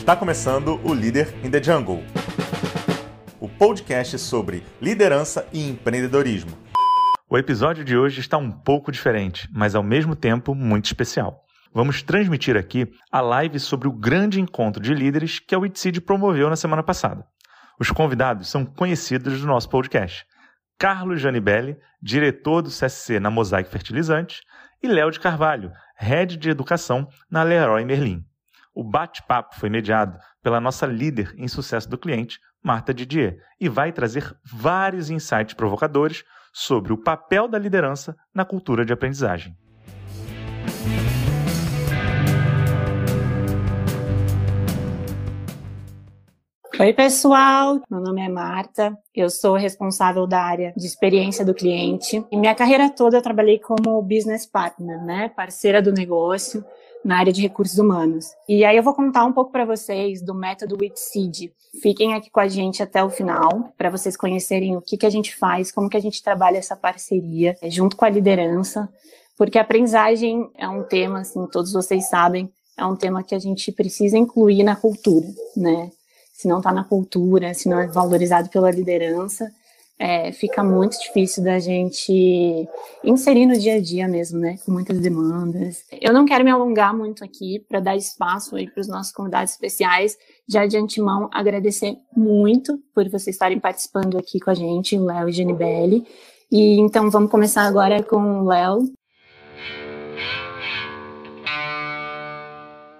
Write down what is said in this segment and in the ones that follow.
Está começando o Líder in the Jungle, o podcast sobre liderança e empreendedorismo. O episódio de hoje está um pouco diferente, mas ao mesmo tempo muito especial. Vamos transmitir aqui a live sobre o grande encontro de líderes que a Witseed promoveu na semana passada. Os convidados são conhecidos do nosso podcast. Carlos Janibelli, diretor do CSC na Mosaic Fertilizantes, e Léo de Carvalho, head de educação na Leroy Merlin. O bate-papo foi mediado pela nossa líder em sucesso do cliente, Marta Didier, e vai trazer vários insights provocadores sobre o papel da liderança na cultura de aprendizagem. Oi, pessoal. Meu nome é Marta. Eu sou responsável da área de experiência do cliente. E minha carreira toda eu trabalhei como business partner, né? Parceira do negócio na área de recursos humanos. E aí eu vou contar um pouco para vocês do método WITSEED. Fiquem aqui com a gente até o final para vocês conhecerem o que, que a gente faz, como que a gente trabalha essa parceria é, junto com a liderança, porque a aprendizagem é um tema, assim, todos vocês sabem, é um tema que a gente precisa incluir na cultura, né? Se não está na cultura, se não é valorizado pela liderança, é, fica muito difícil da gente inserir no dia a dia mesmo, né? Com muitas demandas. Eu não quero me alongar muito aqui para dar espaço aí para os nossos convidados especiais. Já de antemão, agradecer muito por vocês estarem participando aqui com a gente, Léo e Genibelli. E então vamos começar agora com o Léo.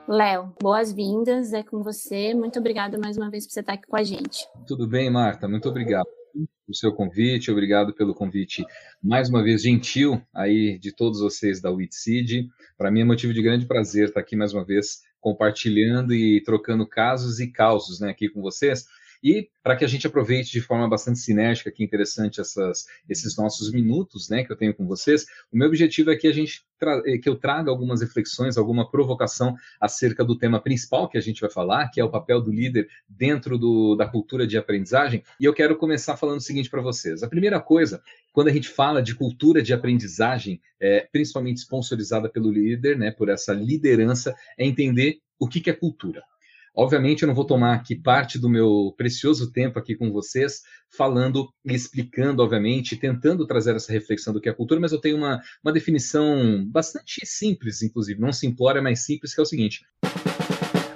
Léo, boas-vindas, é com você. Muito obrigada mais uma vez por você estar aqui com a gente. Tudo bem, Marta? Muito obrigado o seu convite, obrigado pelo convite mais uma vez gentil aí de todos vocês da WITSEED. Para mim é motivo de grande prazer estar aqui mais uma vez compartilhando e trocando casos e causos né, aqui com vocês. E para que a gente aproveite de forma bastante cinética, que interessante essas, esses nossos minutos, né, que eu tenho com vocês, o meu objetivo é que a gente é que eu traga algumas reflexões, alguma provocação acerca do tema principal que a gente vai falar, que é o papel do líder dentro do, da cultura de aprendizagem. E eu quero começar falando o seguinte para vocês. A primeira coisa, quando a gente fala de cultura de aprendizagem, é, principalmente sponsorizada pelo líder, né, por essa liderança, é entender o que, que é cultura. Obviamente, eu não vou tomar aqui parte do meu precioso tempo aqui com vocês, falando e explicando, obviamente, tentando trazer essa reflexão do que é cultura, mas eu tenho uma, uma definição bastante simples, inclusive, não simplória, mas simples, que é o seguinte.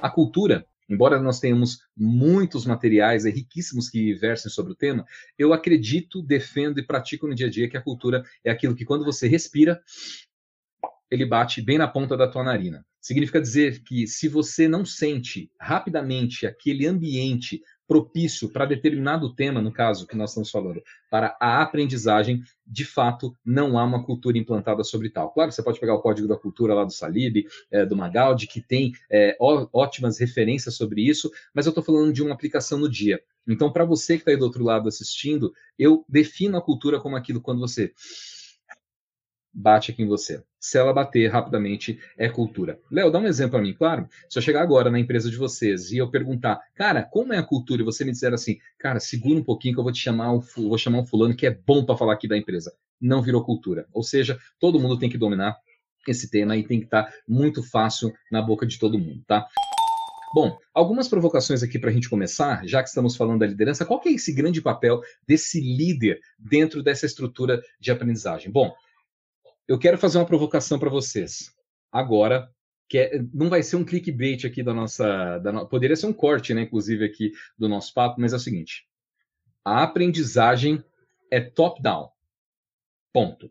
A cultura, embora nós tenhamos muitos materiais riquíssimos que versem sobre o tema, eu acredito, defendo e pratico no dia a dia que a cultura é aquilo que quando você respira, ele bate bem na ponta da tua narina. Significa dizer que se você não sente rapidamente aquele ambiente propício para determinado tema, no caso que nós estamos falando, para a aprendizagem, de fato, não há uma cultura implantada sobre tal. Claro, você pode pegar o código da cultura lá do Salib, é, do Magaldi, que tem é, ó, ótimas referências sobre isso, mas eu estou falando de uma aplicação no dia. Então, para você que está aí do outro lado assistindo, eu defino a cultura como aquilo quando você bate aqui em você. Se ela bater rapidamente, é cultura. Léo, dá um exemplo para mim, claro. Se eu chegar agora na empresa de vocês e eu perguntar, cara, como é a cultura? E você me disser assim, cara, segura um pouquinho que eu vou te chamar, um, vou chamar um fulano que é bom para falar aqui da empresa. Não virou cultura. Ou seja, todo mundo tem que dominar esse tema e tem que estar tá muito fácil na boca de todo mundo, tá? Bom, algumas provocações aqui para a gente começar, já que estamos falando da liderança, qual que é esse grande papel desse líder dentro dessa estrutura de aprendizagem? Bom, eu quero fazer uma provocação para vocês. Agora, que é, não vai ser um clickbait aqui da nossa. Da poderia ser um corte, né, inclusive, aqui do nosso papo, mas é o seguinte: a aprendizagem é top-down. Ponto.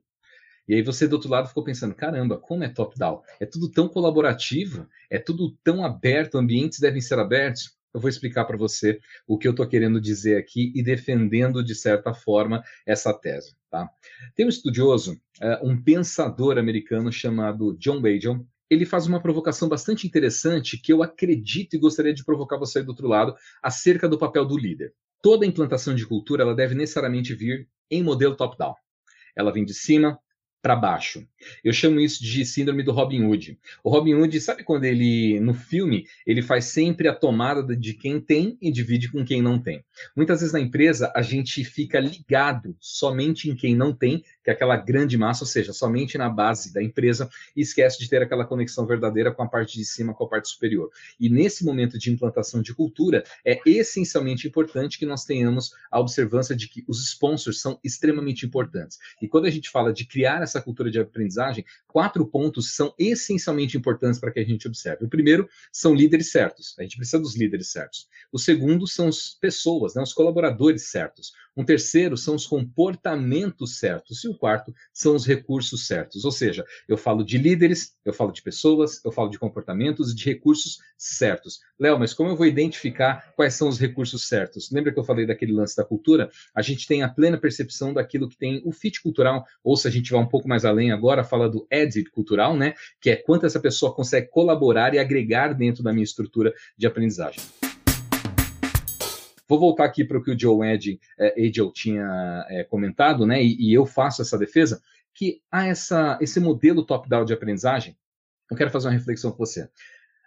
E aí você do outro lado ficou pensando, caramba, como é top-down? É tudo tão colaborativo, é tudo tão aberto, ambientes devem ser abertos eu vou explicar para você o que eu estou querendo dizer aqui e defendendo, de certa forma, essa tese. Tá? Tem um estudioso, é, um pensador americano chamado John Bajel. Ele faz uma provocação bastante interessante que eu acredito e gostaria de provocar você do outro lado acerca do papel do líder. Toda implantação de cultura ela deve necessariamente vir em modelo top-down. Ela vem de cima para baixo. Eu chamo isso de síndrome do Robin Hood. O Robin Hood, sabe quando ele, no filme, ele faz sempre a tomada de quem tem e divide com quem não tem. Muitas vezes na empresa a gente fica ligado somente em quem não tem, que é aquela grande massa, ou seja, somente na base da empresa, e esquece de ter aquela conexão verdadeira com a parte de cima, com a parte superior. E nesse momento de implantação de cultura, é essencialmente importante que nós tenhamos a observância de que os sponsors são extremamente importantes. E quando a gente fala de criar essa cultura de aprendizagem, quatro pontos são essencialmente importantes para que a gente observe. O primeiro são líderes certos. A gente precisa dos líderes certos. O segundo são as pessoas, né, os colaboradores certos. Um terceiro são os comportamentos certos. E o quarto são os recursos certos. Ou seja, eu falo de líderes, eu falo de pessoas, eu falo de comportamentos e de recursos certos. Léo, mas como eu vou identificar quais são os recursos certos? Lembra que eu falei daquele lance da cultura? A gente tem a plena percepção daquilo que tem o fit cultural, ou se a gente vai um pouco mais além agora, fala do edit cultural, né? Que é quanto essa pessoa consegue colaborar e agregar dentro da minha estrutura de aprendizagem. Vou voltar aqui para o que o Joe Edge, é, tinha é, comentado, né? E, e, eu faço essa defesa, que há essa, esse modelo top-down de aprendizagem. Eu quero fazer uma reflexão com você.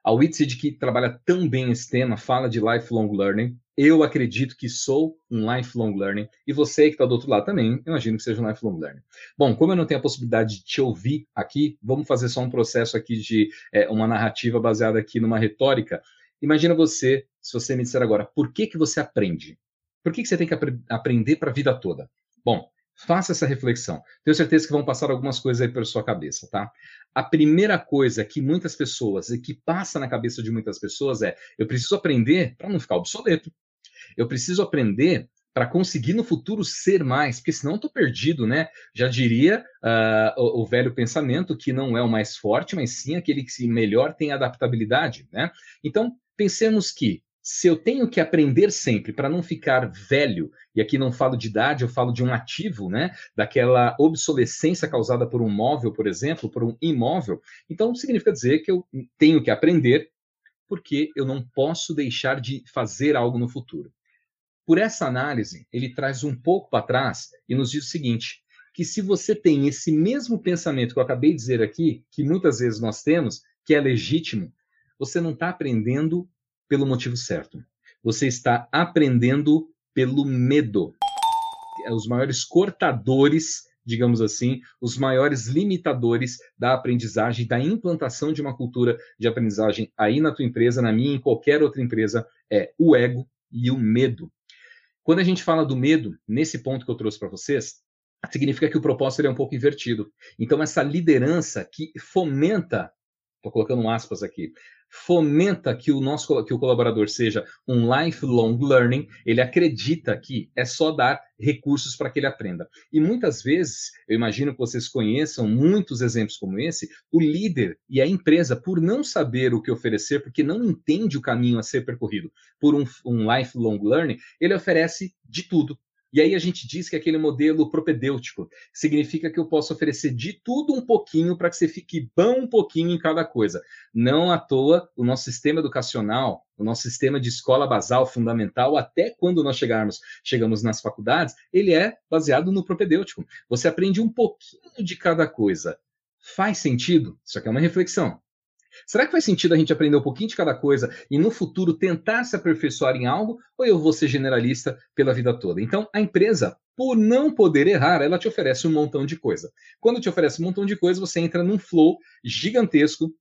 A Whitseed, que trabalha tão bem esse tema, fala de lifelong learning. Eu acredito que sou um lifelong learning. E você que está do outro lado também, imagino que seja um lifelong learning. Bom, como eu não tenho a possibilidade de te ouvir aqui, vamos fazer só um processo aqui de é, uma narrativa baseada aqui numa retórica. Imagina você se você me disser agora, por que, que você aprende? Por que, que você tem que ap aprender para a vida toda? Bom, faça essa reflexão. Tenho certeza que vão passar algumas coisas aí pela sua cabeça, tá? A primeira coisa que muitas pessoas, e que passa na cabeça de muitas pessoas é: eu preciso aprender para não ficar obsoleto. Eu preciso aprender para conseguir no futuro ser mais, porque senão eu estou perdido, né? Já diria uh, o, o, velho pensamento que não é o mais forte, mas sim aquele que melhor tem adaptabilidade, né? Então, pensemos que se eu tenho que aprender sempre para não ficar velho, e aqui não falo de idade, eu falo de um ativo, né? Daquela obsolescência causada por um móvel, por exemplo, por um imóvel, então significa dizer que eu tenho que aprender porque eu não posso deixar de fazer algo no futuro. Por essa análise, ele traz um pouco para trás e nos diz o seguinte: que se você tem esse mesmo pensamento que eu acabei de dizer aqui, que muitas vezes nós temos, que é legítimo, você não está aprendendo pelo motivo certo. Você está aprendendo pelo medo. É os maiores cortadores, digamos assim, os maiores limitadores da aprendizagem, da implantação de uma cultura de aprendizagem aí na tua empresa, na minha, em qualquer outra empresa, é o ego e o medo. Quando a gente fala do medo, nesse ponto que eu trouxe para vocês, significa que o propósito é um pouco invertido. Então, essa liderança que fomenta, estou colocando aspas aqui, fomenta que o nosso que o colaborador seja um lifelong learning, ele acredita que é só dar recursos para que ele aprenda. E muitas vezes, eu imagino que vocês conheçam muitos exemplos como esse, o líder e a empresa, por não saber o que oferecer, porque não entende o caminho a ser percorrido por um, um lifelong learning, ele oferece de tudo e aí a gente diz que aquele modelo propedêutico significa que eu posso oferecer de tudo um pouquinho para que você fique bom um pouquinho em cada coisa. Não à toa, o nosso sistema educacional, o nosso sistema de escola basal fundamental, até quando nós chegarmos, chegamos nas faculdades, ele é baseado no propedêutico. Você aprende um pouquinho de cada coisa. Faz sentido? Isso aqui é uma reflexão. Será que faz sentido a gente aprender um pouquinho de cada coisa e no futuro tentar se aperfeiçoar em algo? Ou eu vou ser generalista pela vida toda? Então, a empresa, por não poder errar, ela te oferece um montão de coisa. Quando te oferece um montão de coisa, você entra num flow gigantesco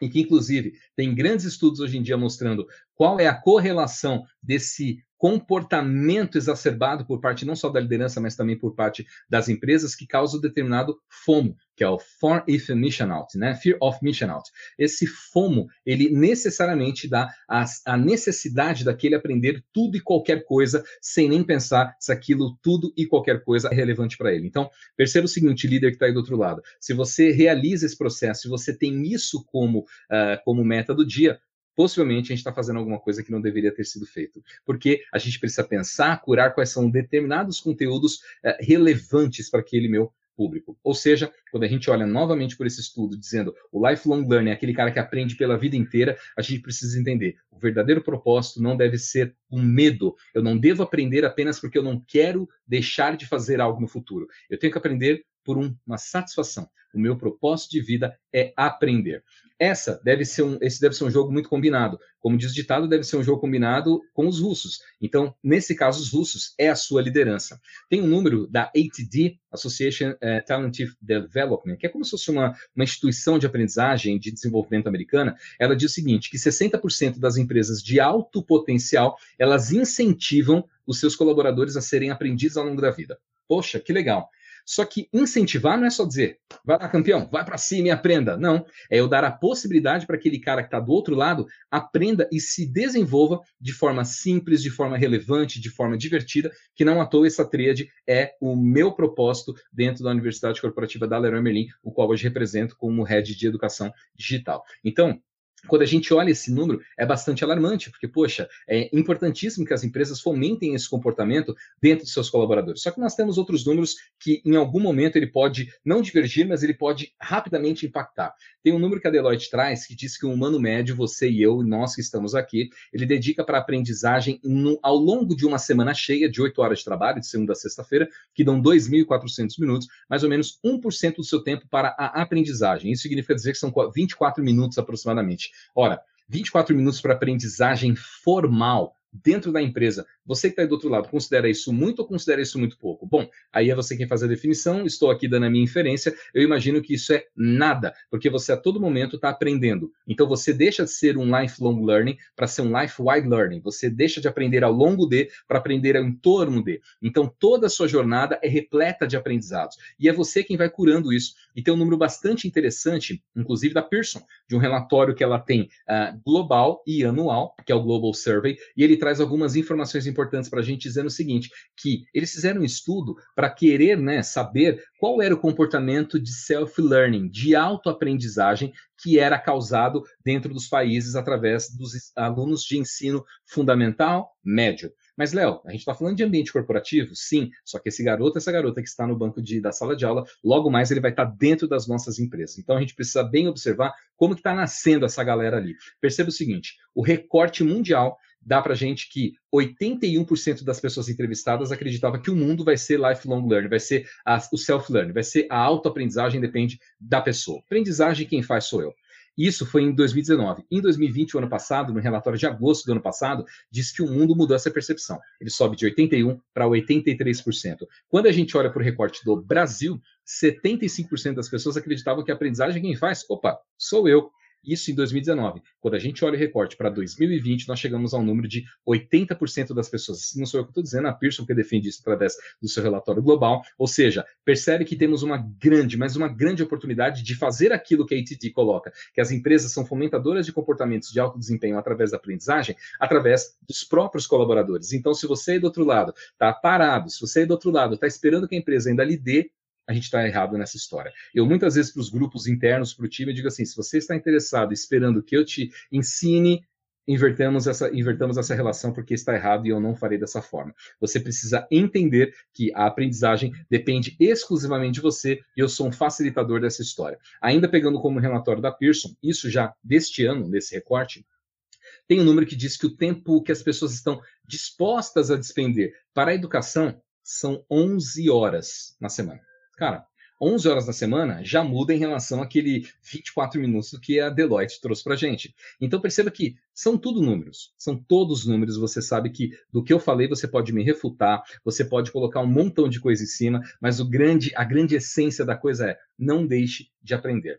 e que, inclusive, tem grandes estudos hoje em dia mostrando qual é a correlação desse comportamento exacerbado por parte não só da liderança, mas também por parte das empresas que causa o determinado FOMO, que é o Fear of Mission Out, né? Fear of Mission Out. Esse FOMO, ele necessariamente dá a, a necessidade daquele aprender tudo e qualquer coisa, sem nem pensar se aquilo tudo e qualquer coisa é relevante para ele. Então, perceba o seguinte, líder que está aí do outro lado, se você realiza esse processo, se você tem isso como, uh, como meta do dia, possivelmente a gente está fazendo alguma coisa que não deveria ter sido feito. Porque a gente precisa pensar, curar quais são determinados conteúdos é, relevantes para aquele meu público. Ou seja, quando a gente olha novamente por esse estudo dizendo o lifelong learning é aquele cara que aprende pela vida inteira, a gente precisa entender o verdadeiro propósito não deve ser um medo. Eu não devo aprender apenas porque eu não quero deixar de fazer algo no futuro. Eu tenho que aprender por um, uma satisfação, O meu propósito de vida é aprender. Essa deve ser um, esse deve ser um jogo muito combinado. Como diz o ditado, deve ser um jogo combinado com os russos. Então, nesse caso, os russos é a sua liderança. Tem um número da ATD, Association uh, Talent Development, que é como se fosse uma, uma instituição de aprendizagem de desenvolvimento americana. Ela diz o seguinte, que 60% das empresas de alto potencial, elas incentivam os seus colaboradores a serem aprendizes ao longo da vida. Poxa, que legal. Só que incentivar não é só dizer, vai lá, campeão, vai para cima e aprenda. Não. É eu dar a possibilidade para aquele cara que está do outro lado aprenda e se desenvolva de forma simples, de forma relevante, de forma divertida, que não à toa essa tríade é o meu propósito dentro da Universidade Corporativa da Leroy Merlin, o qual hoje represento como head de educação digital. Então, quando a gente olha esse número, é bastante alarmante, porque, poxa, é importantíssimo que as empresas fomentem esse comportamento dentro de seus colaboradores. Só que nós temos outros números que, em algum momento, ele pode não divergir, mas ele pode rapidamente impactar. Tem um número que a Deloitte traz que diz que o humano médio, você e eu, nós que estamos aqui, ele dedica para aprendizagem no, ao longo de uma semana cheia, de 8 horas de trabalho, de segunda a sexta-feira, que dão 2.400 minutos, mais ou menos 1% do seu tempo para a aprendizagem. Isso significa dizer que são 24 minutos aproximadamente. Ora, 24 minutos para aprendizagem formal dentro da empresa. Você que está aí do outro lado, considera isso muito ou considera isso muito pouco? Bom, aí é você quem faz a definição, estou aqui dando a minha inferência, eu imagino que isso é nada, porque você a todo momento está aprendendo. Então você deixa de ser um lifelong learning para ser um life-wide learning. Você deixa de aprender ao longo de para aprender em torno de. Então toda a sua jornada é repleta de aprendizados. E é você quem vai curando isso. E tem um número bastante interessante, inclusive da Pearson, de um relatório que ela tem uh, global e anual, que é o Global Survey, e ele traz algumas informações importantes para a gente dizendo o seguinte, que eles fizeram um estudo para querer né, saber qual era o comportamento de self-learning, de autoaprendizagem que era causado dentro dos países através dos alunos de ensino fundamental, médio. Mas, Léo, a gente está falando de ambiente corporativo? Sim, só que esse garoto, essa garota que está no banco de, da sala de aula, logo mais ele vai estar tá dentro das nossas empresas. Então a gente precisa bem observar como está nascendo essa galera ali. Perceba o seguinte: o recorte mundial dá para gente que 81% das pessoas entrevistadas acreditava que o mundo vai ser lifelong learning, vai ser a, o self-learning, vai ser a autoaprendizagem, depende da pessoa. Aprendizagem quem faz sou eu. Isso foi em 2019. Em 2020, o ano passado, no relatório de agosto do ano passado, diz que o mundo mudou essa percepção. Ele sobe de 81% para 83%. Quando a gente olha para o recorte do Brasil, 75% das pessoas acreditavam que a aprendizagem quem faz, opa, sou eu. Isso em 2019. Quando a gente olha o recorte para 2020, nós chegamos ao número de 80% das pessoas. Não sou eu que estou dizendo, a Pearson que defende isso através do seu relatório global. Ou seja, percebe que temos uma grande, mas uma grande oportunidade de fazer aquilo que a ITT coloca, que as empresas são fomentadoras de comportamentos de alto desempenho através da aprendizagem, através dos próprios colaboradores. Então, se você aí do outro lado está parado, se você aí do outro lado está esperando que a empresa ainda lhe dê a gente está errado nessa história. Eu muitas vezes para os grupos internos, para o time, eu digo assim: se você está interessado, esperando que eu te ensine, invertamos essa, invertamos essa relação porque está errado e eu não farei dessa forma. Você precisa entender que a aprendizagem depende exclusivamente de você e eu sou um facilitador dessa história. Ainda pegando como relatório da Pearson, isso já deste ano, nesse recorte, tem um número que diz que o tempo que as pessoas estão dispostas a despender para a educação são 11 horas na semana. Cara, 11 horas na semana já muda em relação àquele 24 minutos que a Deloitte trouxe para gente. Então perceba que são tudo números, são todos números. Você sabe que do que eu falei você pode me refutar, você pode colocar um montão de coisa em cima, mas o grande, a grande essência da coisa é não deixe de aprender.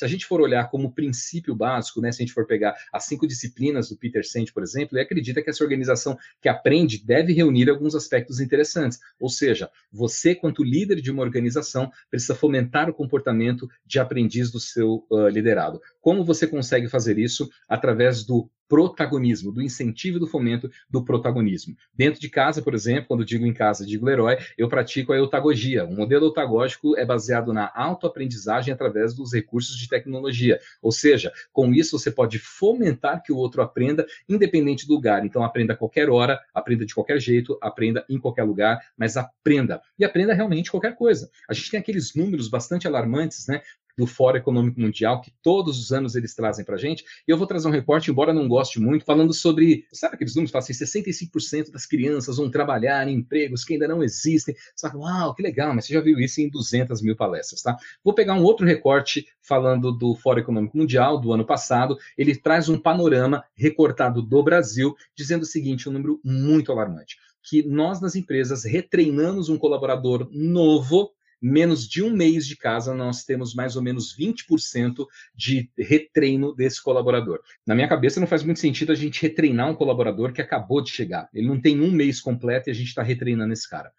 Se a gente for olhar como princípio básico, né, se a gente for pegar as cinco disciplinas do Peter Senge, por exemplo, ele acredita que essa organização que aprende deve reunir alguns aspectos interessantes. Ou seja, você, quanto líder de uma organização, precisa fomentar o comportamento de aprendiz do seu uh, liderado. Como você consegue fazer isso? Através do protagonismo, do incentivo e do fomento do protagonismo. Dentro de casa, por exemplo, quando digo em casa, digo Leroy, eu pratico a eutagogia. O modelo eutagógico é baseado na autoaprendizagem através dos recursos de tecnologia. Ou seja, com isso você pode fomentar que o outro aprenda independente do lugar. Então aprenda a qualquer hora, aprenda de qualquer jeito, aprenda em qualquer lugar, mas aprenda. E aprenda realmente qualquer coisa. A gente tem aqueles números bastante alarmantes, né? Do Fórum Econômico Mundial, que todos os anos eles trazem para a gente. E eu vou trazer um recorte, embora não goste muito, falando sobre, sabe aqueles números que assim, 65% das crianças vão trabalhar em empregos que ainda não existem. Você fala, uau, que legal, mas você já viu isso em 200 mil palestras, tá? Vou pegar um outro recorte falando do Fórum Econômico Mundial do ano passado. Ele traz um panorama recortado do Brasil, dizendo o seguinte, um número muito alarmante que nós nas empresas retreinamos um colaborador novo menos de um mês de casa, nós temos mais ou menos 20% de retreino desse colaborador. Na minha cabeça, não faz muito sentido a gente retreinar um colaborador que acabou de chegar. Ele não tem um mês completo e a gente está retreinando esse cara.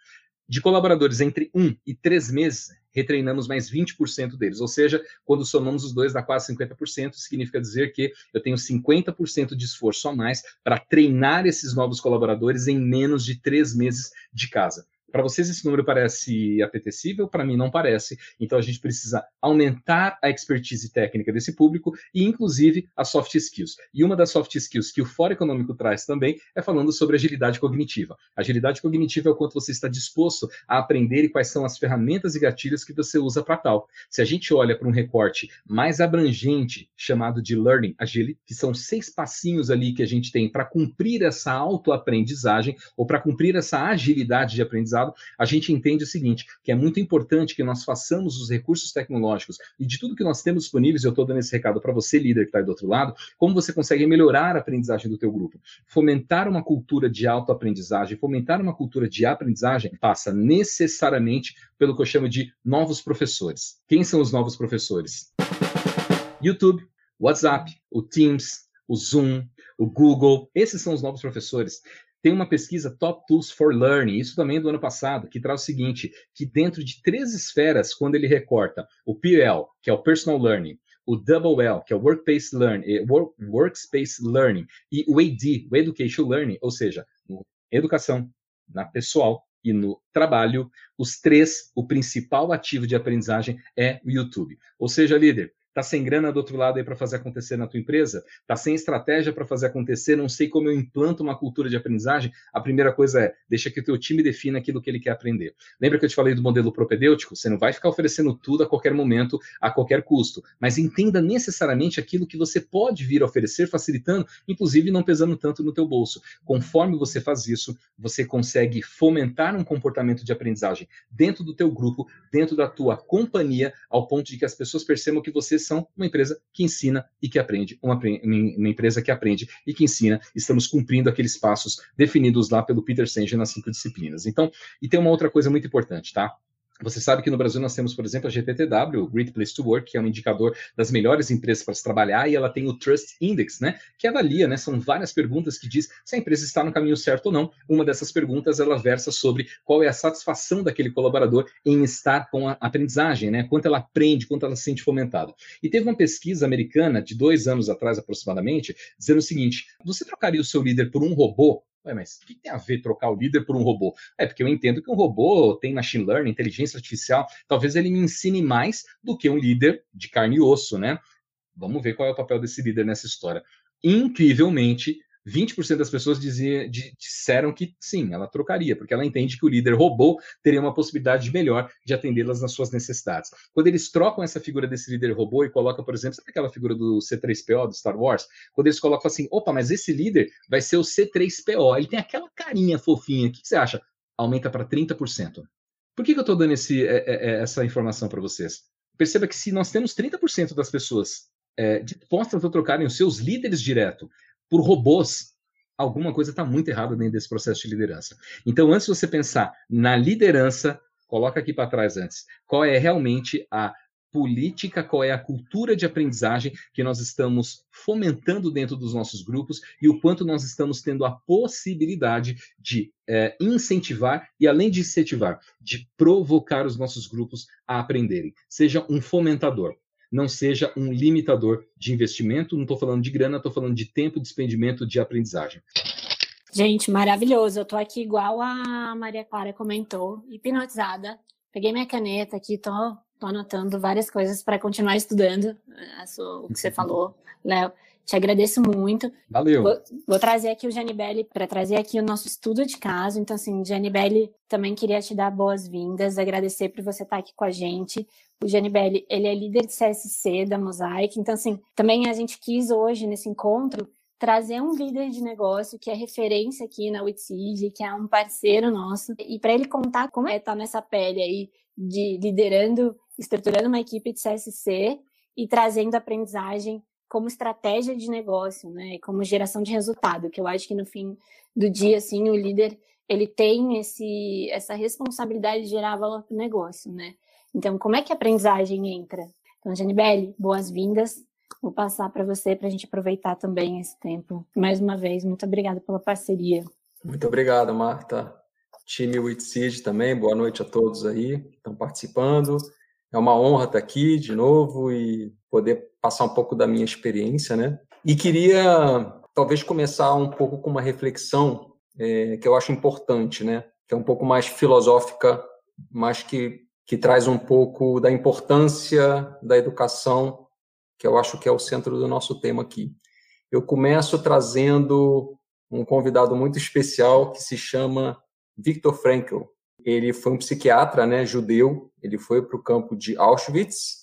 De colaboradores entre um e três meses, retreinamos mais 20% deles. Ou seja, quando somamos os dois, dá quase 50%. Significa dizer que eu tenho 50% de esforço a mais para treinar esses novos colaboradores em menos de três meses de casa. Para vocês esse número parece apetecível, para mim não parece. Então a gente precisa aumentar a expertise técnica desse público e inclusive as soft skills. E uma das soft skills que o Fórum Econômico traz também é falando sobre agilidade cognitiva. Agilidade cognitiva é o quanto você está disposto a aprender e quais são as ferramentas e gatilhos que você usa para tal. Se a gente olha para um recorte mais abrangente chamado de Learning Agility, que são seis passinhos ali que a gente tem para cumprir essa autoaprendizagem ou para cumprir essa agilidade de aprendizagem a gente entende o seguinte, que é muito importante que nós façamos os recursos tecnológicos e de tudo que nós temos disponíveis, eu estou dando esse recado para você, líder que está aí do outro lado, como você consegue melhorar a aprendizagem do teu grupo. Fomentar uma cultura de autoaprendizagem, fomentar uma cultura de aprendizagem passa necessariamente pelo que eu chamo de novos professores. Quem são os novos professores? YouTube, WhatsApp, o Teams, o Zoom, o Google, esses são os novos professores. Tem uma pesquisa Top Tools for Learning, isso também é do ano passado, que traz o seguinte, que dentro de três esferas, quando ele recorta o PL, que é o Personal Learning, o Double L, que é o Workspace Learning, eh, Workspace Learning, e o AD, o Education Learning, ou seja, educação, na pessoal e no trabalho, os três, o principal ativo de aprendizagem é o YouTube. Ou seja, líder, Tá sem grana do outro lado aí para fazer acontecer na tua empresa? Tá sem estratégia para fazer acontecer? Não sei como eu implanto uma cultura de aprendizagem? A primeira coisa é, deixa que o teu time defina aquilo que ele quer aprender. Lembra que eu te falei do modelo propedêutico? Você não vai ficar oferecendo tudo a qualquer momento, a qualquer custo, mas entenda necessariamente aquilo que você pode vir a oferecer, facilitando, inclusive não pesando tanto no teu bolso. Conforme você faz isso, você consegue fomentar um comportamento de aprendizagem dentro do teu grupo, dentro da tua companhia, ao ponto de que as pessoas percebam que você são uma empresa que ensina e que aprende, uma, uma empresa que aprende e que ensina. Estamos cumprindo aqueles passos definidos lá pelo Peter Senge nas cinco disciplinas. Então, e tem uma outra coisa muito importante, tá? Você sabe que no Brasil nós temos, por exemplo, a GPTW, Great Place to Work, que é um indicador das melhores empresas para se trabalhar, e ela tem o Trust Index, né, que avalia, né, são várias perguntas que diz se a empresa está no caminho certo ou não. Uma dessas perguntas, ela versa sobre qual é a satisfação daquele colaborador em estar com a aprendizagem, né, quanto ela aprende, quanto ela se sente fomentada. E teve uma pesquisa americana, de dois anos atrás aproximadamente, dizendo o seguinte, você trocaria o seu líder por um robô Ué, mas o que tem a ver trocar o líder por um robô? É porque eu entendo que um robô tem machine learning, inteligência artificial, talvez ele me ensine mais do que um líder de carne e osso, né? Vamos ver qual é o papel desse líder nessa história. Incrivelmente, 20% das pessoas dizia, disseram que sim, ela trocaria, porque ela entende que o líder robô teria uma possibilidade melhor de atendê-las nas suas necessidades. Quando eles trocam essa figura desse líder robô e colocam, por exemplo, sabe aquela figura do C3PO do Star Wars? Quando eles colocam assim, opa, mas esse líder vai ser o C3PO, ele tem aquela carinha fofinha, o que você acha? Aumenta para 30%. Por que, que eu estou dando esse, é, é, é, essa informação para vocês? Perceba que se nós temos 30% das pessoas é, dispostas a trocarem os seus líderes direto por robôs, alguma coisa está muito errada dentro desse processo de liderança. Então, antes de você pensar na liderança, coloca aqui para trás antes, qual é realmente a política, qual é a cultura de aprendizagem que nós estamos fomentando dentro dos nossos grupos e o quanto nós estamos tendo a possibilidade de é, incentivar e, além de incentivar, de provocar os nossos grupos a aprenderem. Seja um fomentador não seja um limitador de investimento. Não estou falando de grana, estou falando de tempo, de despendimento, de aprendizagem. Gente, maravilhoso. Eu estou aqui igual a Maria Clara comentou, hipnotizada. Peguei minha caneta aqui, tô, tô anotando várias coisas para continuar estudando sua, o que você falou, Léo. Te agradeço muito. Valeu. Vou, vou trazer aqui o Janibelli para trazer aqui o nosso estudo de caso. Então, assim, Janibelli, também queria te dar boas-vindas, agradecer por você estar aqui com a gente. O Janibelli, ele é líder de CSC da Mosaic. Então, assim, também a gente quis hoje, nesse encontro, trazer um líder de negócio que é referência aqui na Witseed, que é um parceiro nosso, e para ele contar como é estar nessa pele aí de liderando, estruturando uma equipe de CSC e trazendo aprendizagem como estratégia de negócio, né, como geração de resultado, que eu acho que no fim do dia, assim, o líder, ele tem esse, essa responsabilidade de gerar valor para o negócio, né. Então, como é que a aprendizagem entra? Então, Janibelli, boas-vindas. Vou passar para você para a gente aproveitar também esse tempo. Mais uma vez, muito obrigada pela parceria. Muito obrigado, Marta. Time Witseed também, boa noite a todos aí que estão participando. É uma honra estar aqui de novo e poder passar um pouco da minha experiência, né? E queria talvez começar um pouco com uma reflexão é, que eu acho importante, né? Que é um pouco mais filosófica, mas que, que traz um pouco da importância da educação, que eu acho que é o centro do nosso tema aqui. Eu começo trazendo um convidado muito especial que se chama Viktor Frankl. Ele foi um psiquiatra, né, judeu. Ele foi para o campo de Auschwitz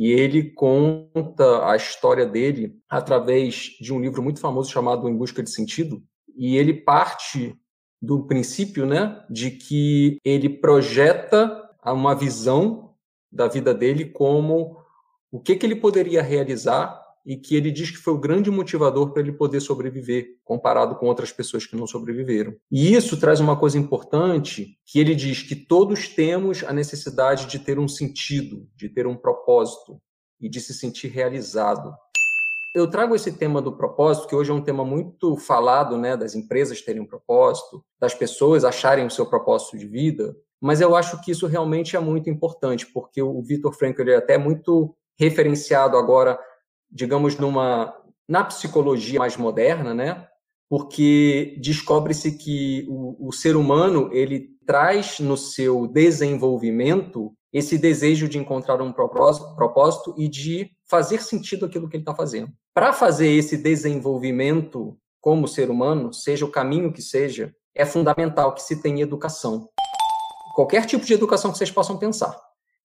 e ele conta a história dele através de um livro muito famoso chamado Em Busca de Sentido. E ele parte do princípio, né, de que ele projeta uma visão da vida dele como o que, que ele poderia realizar e que ele diz que foi o grande motivador para ele poder sobreviver, comparado com outras pessoas que não sobreviveram. E isso traz uma coisa importante, que ele diz que todos temos a necessidade de ter um sentido, de ter um propósito e de se sentir realizado. Eu trago esse tema do propósito, que hoje é um tema muito falado, né, das empresas terem um propósito, das pessoas acharem o seu propósito de vida, mas eu acho que isso realmente é muito importante, porque o Vitor Frankl é até muito referenciado agora digamos, numa na psicologia mais moderna, né? Porque descobre-se que o, o ser humano ele traz no seu desenvolvimento esse desejo de encontrar um propósito, e de fazer sentido aquilo que ele está fazendo. Para fazer esse desenvolvimento como ser humano, seja o caminho que seja, é fundamental que se tenha educação. Qualquer tipo de educação que vocês possam pensar.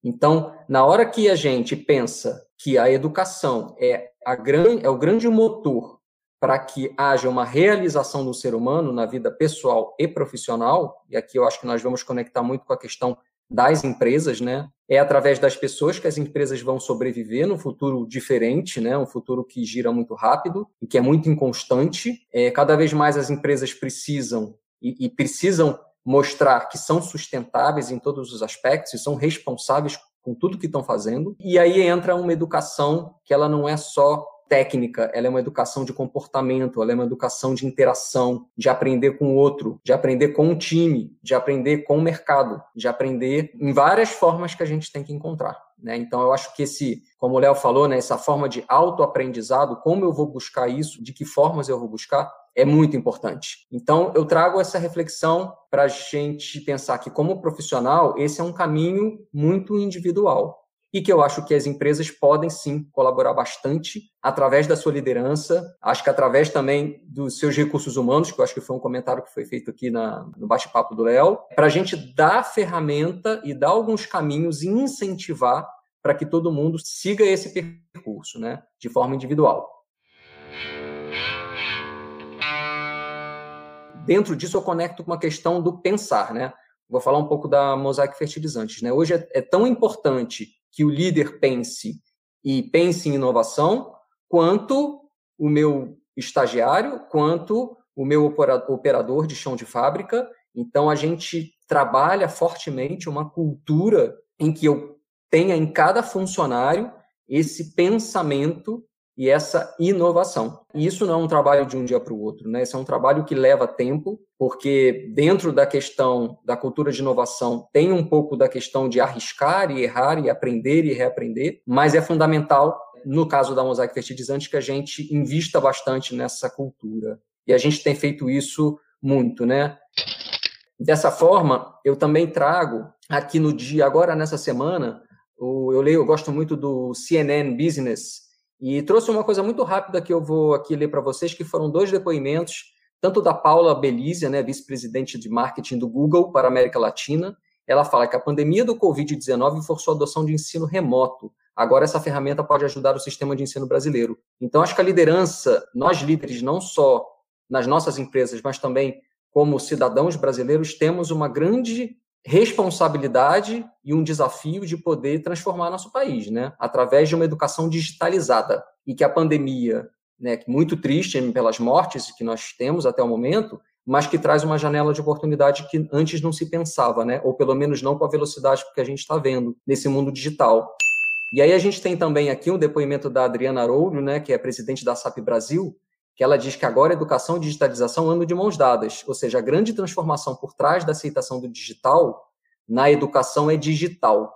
Então, na hora que a gente pensa que a educação é, a gran, é o grande motor para que haja uma realização do ser humano na vida pessoal e profissional, e aqui eu acho que nós vamos conectar muito com a questão das empresas, né? É através das pessoas que as empresas vão sobreviver num futuro diferente, né? Um futuro que gira muito rápido e que é muito inconstante. É, cada vez mais as empresas precisam e, e precisam mostrar que são sustentáveis em todos os aspectos e são responsáveis com tudo que estão fazendo. E aí entra uma educação que ela não é só técnica, ela é uma educação de comportamento, ela é uma educação de interação, de aprender com o outro, de aprender com o time, de aprender com o mercado, de aprender em várias formas que a gente tem que encontrar. Né? Então, eu acho que esse, como o Léo falou, né, essa forma de autoaprendizado, como eu vou buscar isso, de que formas eu vou buscar, é muito importante. Então, eu trago essa reflexão para a gente pensar que, como profissional, esse é um caminho muito individual e que eu acho que as empresas podem sim colaborar bastante através da sua liderança, acho que através também dos seus recursos humanos, que eu acho que foi um comentário que foi feito aqui na, no bate-papo do Léo, para a gente dar ferramenta e dar alguns caminhos e incentivar para que todo mundo siga esse percurso, né, de forma individual. Dentro disso, eu conecto com a questão do pensar, né? Vou falar um pouco da Mosaic Fertilizantes, né? Hoje é, é tão importante que o líder pense e pense em inovação, quanto o meu estagiário, quanto o meu operador de chão de fábrica. Então, a gente trabalha fortemente uma cultura em que eu tenha em cada funcionário esse pensamento e essa inovação. E isso não é um trabalho de um dia para o outro, né? Isso é um trabalho que leva tempo, porque dentro da questão da cultura de inovação tem um pouco da questão de arriscar e errar e aprender e reaprender, mas é fundamental, no caso da Mosaic Fertilizante, que a gente invista bastante nessa cultura. E a gente tem feito isso muito, né? Dessa forma, eu também trago aqui no dia, agora nessa semana, eu leio, eu gosto muito do CNN Business, E trouxe uma coisa muito rápida que eu vou aqui ler para vocês, que foram dois depoimentos, tanto da Paula Belizia, né, vice-presidente de marketing do Google para a América Latina. Ela fala que a pandemia do Covid-19 forçou a adoção de ensino remoto. Agora essa ferramenta pode ajudar o sistema de ensino brasileiro. Então acho que a liderança, nós líderes, não só nas nossas empresas, mas também como cidadãos brasileiros, temos uma grande responsabilidade e um desafio de poder transformar nosso país, né? Através de uma educação digitalizada. E que a pandemia, né, muito triste pelas mortes que nós temos até o momento, mas que traz uma janela de oportunidade que antes não se pensava, né? Ou pelo menos não com a velocidade que a gente está vendo nesse mundo digital. E aí a gente tem também aqui um depoimento da Adriana Arouro, né, que é presidente da SAP Brasil, que ela diz que agora educação e digitalização andam de mãos dadas, ou seja, a grande transformação por trás da aceitação do digital na educação é digital.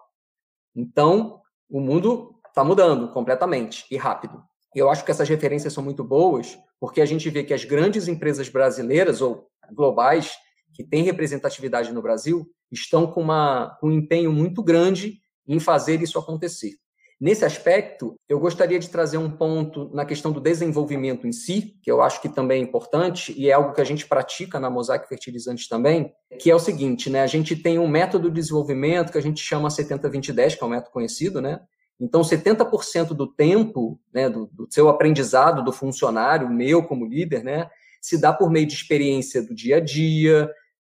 Então, o mundo está mudando completamente e rápido. Eu acho que essas referências são muito boas, porque a gente vê que as grandes empresas brasileiras ou globais que têm representatividade no Brasil estão com, uma, com um empenho muito grande em fazer isso acontecer. Nesse aspecto, eu gostaria de trazer um ponto na questão do desenvolvimento em si, que eu acho que também é importante e é algo que a gente pratica na Mosaic Fertilizantes também, que é o seguinte, né? A gente tem um método de desenvolvimento que a gente chama 70-20-10, que é um método conhecido, né? Então, 70% do tempo, né, do, do seu aprendizado do funcionário, meu como líder, né, se dá por meio de experiência do dia a dia,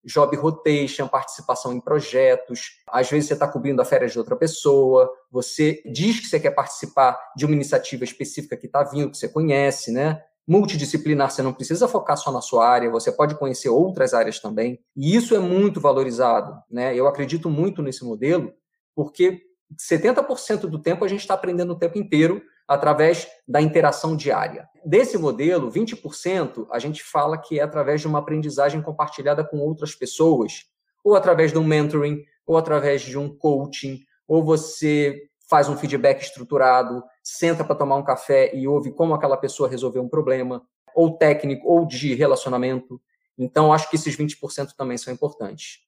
job rotation, participação em projetos. Às vezes você está cobrindo a férias de outra pessoa, você diz que você quer participar de uma iniciativa específica que está vindo, que você conhece, né? Multidisciplinar, você não precisa focar só na sua área, você pode conhecer outras áreas também. E isso é muito valorizado, né? Eu acredito muito nesse modelo, porque 70% do tempo a gente está aprendendo o tempo inteiro através da interação diária. Desse modelo, 20% a gente fala que é através de uma aprendizagem compartilhada com outras pessoas, ou através de um mentoring, ou através de um coaching, ou você faz um feedback estruturado, senta para tomar um café e ouve como aquela pessoa resolveu um problema, ou técnico, ou de relacionamento. Então, acho que esses 20% também são importantes.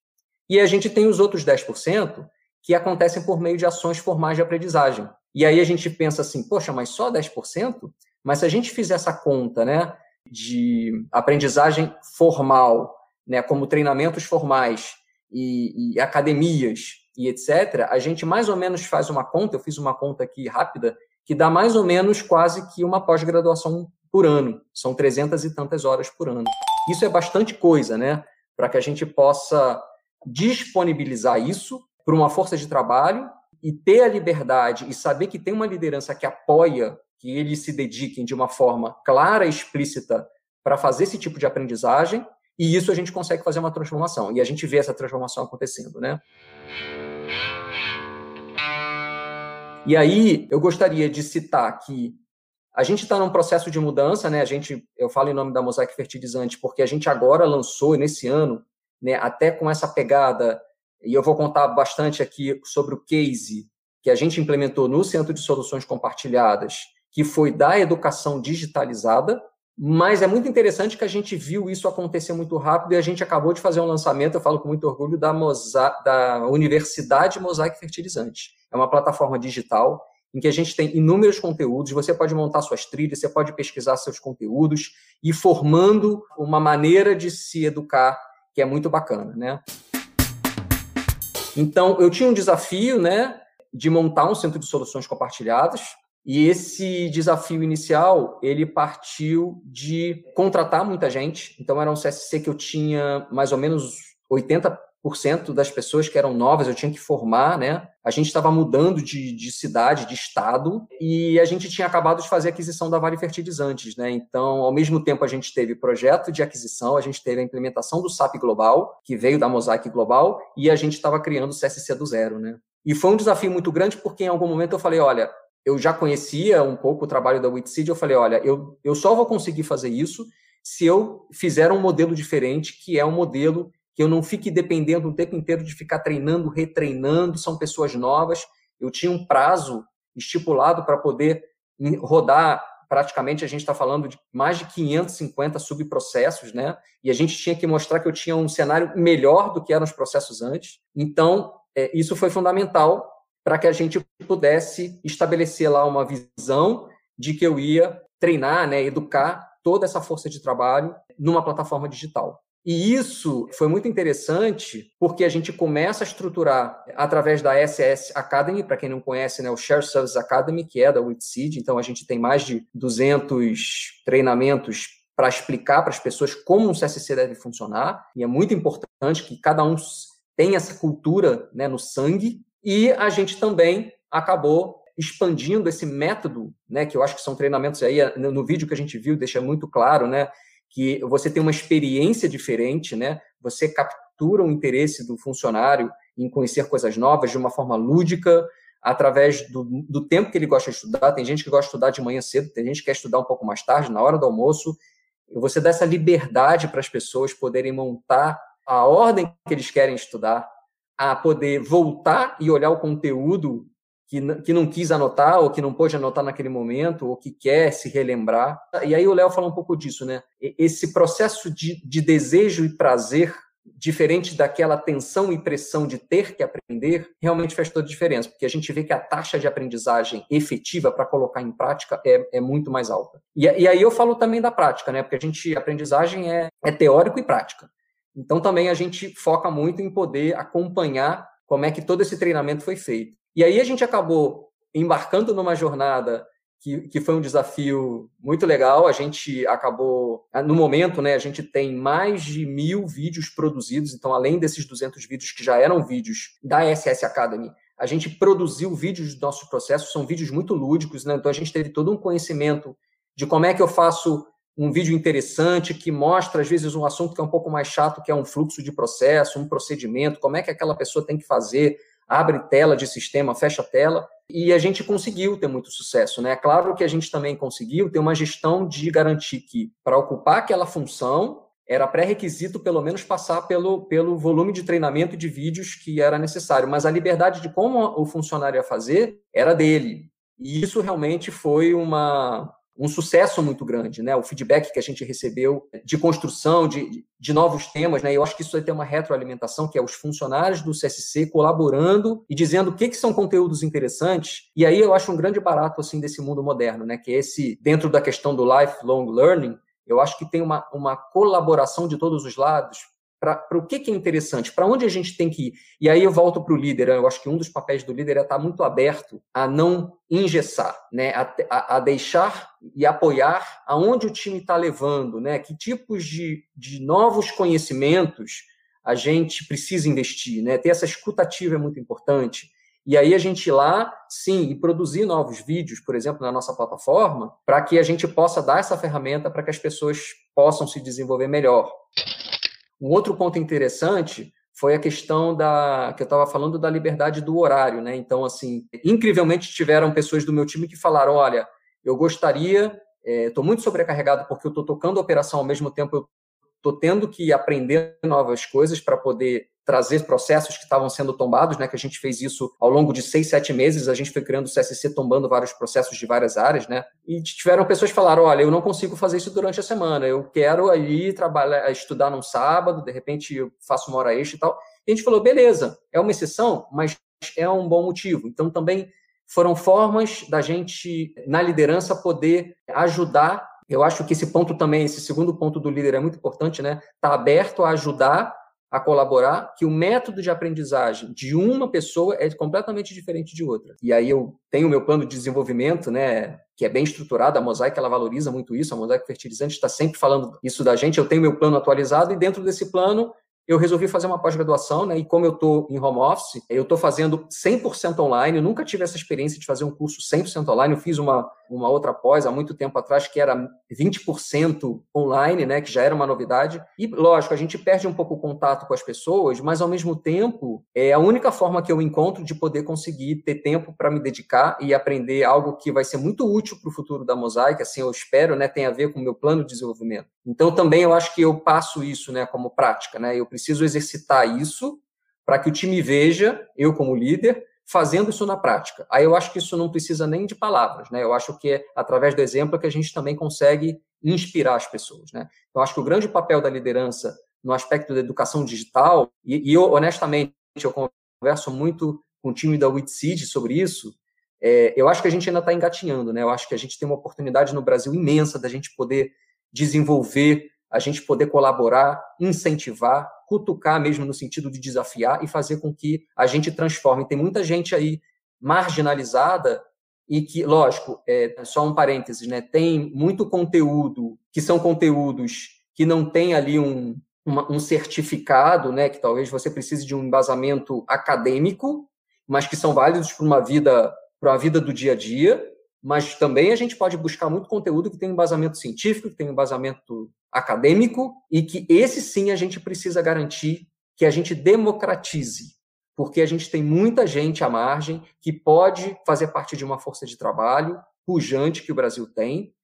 E a gente tem os outros 10% que acontecem por meio de ações formais de aprendizagem. E aí a gente pensa assim, poxa, mas só 10%? Mas se a gente fizer essa conta, né, de aprendizagem formal, né, como treinamentos formais e, e academias e etc., a gente mais ou menos faz uma conta, eu fiz uma conta aqui rápida, que dá mais ou menos quase que uma pós-graduação por ano. São 300 e tantas horas por ano. Isso é bastante coisa, né? Para que a gente possa disponibilizar isso para uma força de trabalho e ter a liberdade e saber que tem uma liderança que apoia que eles se dediquem de uma forma clara e explícita para fazer esse tipo de aprendizagem, e isso a gente consegue fazer uma transformação. E a gente vê essa transformação acontecendo, né? E aí, eu gostaria de citar que a gente está num processo de mudança, né? A gente, eu falo em nome da Mosaic Fertilizante, porque a gente agora lançou nesse ano, né, até com essa pegada e eu vou contar bastante aqui sobre o case que a gente implementou no Centro de Soluções Compartilhadas, que foi da educação digitalizada, mas é muito interessante que a gente viu isso acontecer muito rápido e a gente acabou de fazer um lançamento, eu falo com muito orgulho, da, da Universidade Mosaic Fertilizante. É uma plataforma digital em que a gente tem inúmeros conteúdos, você pode montar suas trilhas, você pode pesquisar seus conteúdos e formando uma maneira de se educar que é muito bacana, né? Então, eu tinha um desafio, né, de montar um centro de soluções compartilhadas, e esse desafio inicial, ele partiu de contratar muita gente. Então, era um CSC que eu tinha mais ou menos 80 das pessoas que eram novas eu tinha que formar, né? A gente estava mudando de, de, cidade, de estado, e a gente tinha acabado de fazer a aquisição da Vale Fertilizantes, né? Então, ao mesmo tempo, a gente teve projeto de aquisição, a gente teve a implementação do SAP Global, que veio da Mosaic Global, e a gente estava criando o CSC do zero, né? E foi um desafio muito grande, porque em algum momento eu falei, olha, eu já conhecia um pouco o trabalho da Witseed, eu falei, olha, eu, eu só vou conseguir fazer isso se eu fizer um modelo diferente, que é um modelo que eu não fique dependendo o tempo inteiro de ficar treinando, retreinando, são pessoas novas. Eu tinha um prazo estipulado para poder rodar, praticamente a gente está falando de mais de 550 subprocessos, né? E a gente tinha que mostrar que eu tinha um cenário melhor do que eram os processos antes. Então, é, isso foi fundamental para que a gente pudesse estabelecer lá uma visão de que eu ia treinar, né, educar toda essa força de trabalho numa plataforma digital. E isso foi muito interessante porque a gente começa a estruturar através da SS Academy, para quem não conhece, né, o Share Service Academy, que é da Witseed. Então a gente tem mais de 200 treinamentos para explicar para as pessoas como um CSC deve funcionar. E é muito importante que cada um tenha essa cultura né, no sangue. E a gente também acabou expandindo esse método, né, que eu acho que são treinamentos aí no vídeo que a gente viu deixa muito claro, né, que você tem uma experiência diferente, né? Você captura o interesse do funcionário em conhecer coisas novas de uma forma lúdica, através do, do, tempo que ele gosta de estudar. Tem gente que gosta de estudar de manhã cedo, tem gente que quer estudar um pouco mais tarde, na hora do almoço. Você dá essa liberdade para as pessoas poderem montar a ordem que eles querem estudar, a poder voltar e olhar o conteúdo que, que não quis anotar, ou que não pôde anotar naquele momento, ou que quer se relembrar. E aí o Léo fala um pouco disso, né? Esse processo de, de desejo e prazer, diferente daquela tensão e pressão de ter que aprender, realmente faz toda a diferença, porque a gente vê que a taxa de aprendizagem efetiva para colocar em prática é, é muito mais alta. E, e, aí eu falo também da prática, né? Porque a gente, a aprendizagem é, é teórico e prática. Então também a gente foca muito em poder acompanhar como é que todo esse treinamento foi feito. E aí a gente acabou embarcando numa jornada que, que foi um desafio muito legal. A gente acabou, no momento, né, a gente tem mais de mil vídeos produzidos. Então, além desses 200 vídeos que já eram vídeos da SS Academy, a gente produziu vídeos do nosso processo. São vídeos muito lúdicos, né? Então, a gente teve todo um conhecimento de como é que eu faço um vídeo interessante que mostra, às vezes, um assunto que é um pouco mais chato, que é um fluxo de processo, um procedimento, como é que aquela pessoa tem que fazer abre tela de sistema, fecha tela, e a gente conseguiu ter muito sucesso. Né? É claro que a gente também conseguiu ter uma gestão de garantir que, para ocupar aquela função, era pré-requisito pelo menos passar pelo, pelo volume de treinamento de vídeos que era necessário, mas a liberdade de como o funcionário ia fazer era dele. E isso realmente foi uma, um sucesso muito grande, né? O feedback que a gente recebeu de construção de, de novos temas, né? Eu acho que isso vai ter uma retroalimentação, que é os funcionários do CSC colaborando e dizendo o que, que são conteúdos interessantes. E aí eu acho um grande barato assim desse mundo moderno, né? Que é esse dentro da questão do lifelong learning, eu acho que tem uma, uma colaboração de todos os lados para o que, que é interessante, para onde a gente tem que ir. E aí eu volto para o líder. Eu acho que um dos papéis do líder é estar muito aberto a não engessar, né? a, a, a deixar e apoiar aonde o time está levando, né? que tipos de, de novos conhecimentos a gente precisa investir. Né? Ter essa escutativa é muito importante. E aí a gente ir lá, sim, e produzir novos vídeos, por exemplo, na nossa plataforma, para que a gente possa dar essa ferramenta para que as pessoas possam se desenvolver melhor. Um outro ponto interessante foi a questão da que eu estava falando da liberdade do horário, né? Então, assim, incrivelmente tiveram pessoas do meu time que falaram: olha, eu gostaria, estou é, muito sobrecarregado porque eu estou tocando a operação ao mesmo tempo, eu estou tendo que aprender novas coisas para poder trazer processos que estavam sendo tombados, né? Que a gente fez isso ao longo de seis, sete meses. A gente foi criando o CSC tombando vários processos de várias áreas, né? E tiveram pessoas que falaram: olha, eu não consigo fazer isso durante a semana. Eu quero aí trabalhar, estudar num sábado. De repente, eu faço uma hora extra e tal. E a gente falou: beleza, é uma exceção, mas é um bom motivo. Então, também foram formas da gente, na liderança, poder ajudar. Eu acho que esse ponto também, esse segundo ponto do líder é muito importante, né? Tá aberto a ajudar a colaborar, que o método de aprendizagem de uma pessoa é completamente diferente de outra. E aí eu tenho o meu plano de desenvolvimento, né, que é bem estruturado, a Mosaic ela valoriza muito isso, a Mosaic Fertilizante está sempre falando isso da gente, eu tenho meu plano atualizado e dentro desse plano eu resolvi fazer uma pós-graduação, né? E como eu estou em home office, eu estou fazendo 100% online. Eu nunca tive essa experiência de fazer um curso 100% online. Eu fiz uma, uma outra pós há muito tempo atrás que era 20% online, né? Que já era uma novidade. E, lógico, a gente perde um pouco o contato com as pessoas, mas, ao mesmo tempo, é a única forma que eu encontro de poder conseguir ter tempo para me dedicar e aprender algo que vai ser muito útil para o futuro da Mosaic, assim eu espero, né? Tem a ver com o meu plano de desenvolvimento. Então, também eu acho que eu passo isso, né? Como prática, né? Eu preciso exercitar isso para que o time veja, eu como líder, fazendo isso na prática. Aí eu acho que isso não precisa nem de palavras, né? Eu acho que é através do exemplo que a gente também consegue inspirar as pessoas, né? Então, acho que o grande papel da liderança no aspecto da educação digital, e, e eu, honestamente, eu converso muito com o time da WITSEED sobre isso, É, eu acho que a gente ainda está engatinhando, né? Eu acho que a gente tem uma oportunidade no Brasil imensa da gente poder desenvolver, a gente poder colaborar, incentivar, cutucar mesmo no sentido de desafiar e fazer com que a gente transforme. Tem muita gente aí marginalizada e que, lógico, é, só um parênteses, né? Tem muito conteúdo que são conteúdos que não tem ali um, uma, um certificado, né? Que talvez você precise de um embasamento acadêmico, mas que são válidos para uma vida para a vida do dia a dia. Mas também a gente pode buscar muito conteúdo que tem um embasamento científico, que tem um embasamento acadêmico e que esse sim a gente precisa garantir que a gente democratize porque a gente tem muita gente à margem que pode fazer parte de uma força de trabalho pujante que o Brasil tem,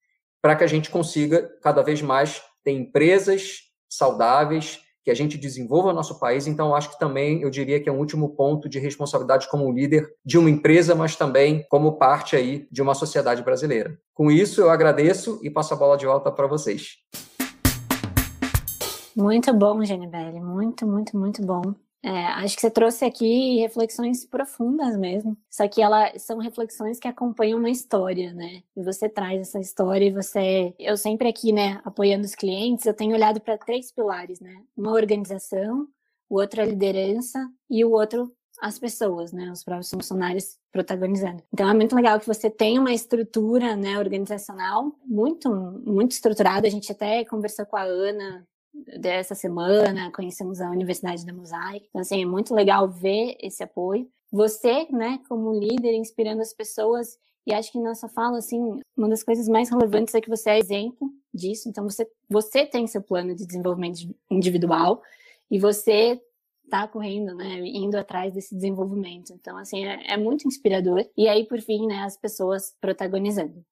para que a gente consiga cada vez mais ter empresas saudáveis, que a gente desenvolva nosso país. Então, acho que também eu diria que é um último ponto de responsabilidade como líder de uma empresa, mas também como parte aí de uma sociedade brasileira. Com isso, eu agradeço e passo a bola de volta para vocês. Muito bom, Genibelli. Muito, muito, muito bom. É, acho que você trouxe aqui reflexões profundas mesmo. Só que elas são reflexões que acompanham uma história, né? E você traz essa história e você. Eu sempre aqui, né, apoiando os clientes, eu tenho olhado para três pilares, né? Uma organização, o outro a liderança e o outro as pessoas, né, os próprios funcionários protagonizando. Então é muito legal que você tenha uma estrutura, né, organizacional muito muito estruturada. A gente até conversou com a Ana dessa semana, conhecemos a Universidade da Mosaic. Então, assim, é muito legal ver esse apoio. Você, né, como líder, inspirando as pessoas, e acho que nossa fala, assim, uma das coisas mais relevantes é que você é exemplo disso. Então, você, você tem seu plano de desenvolvimento individual e você tá correndo, né, indo atrás desse desenvolvimento. Então, assim, é, é muito inspirador. E aí, por fim, né, as pessoas protagonizando.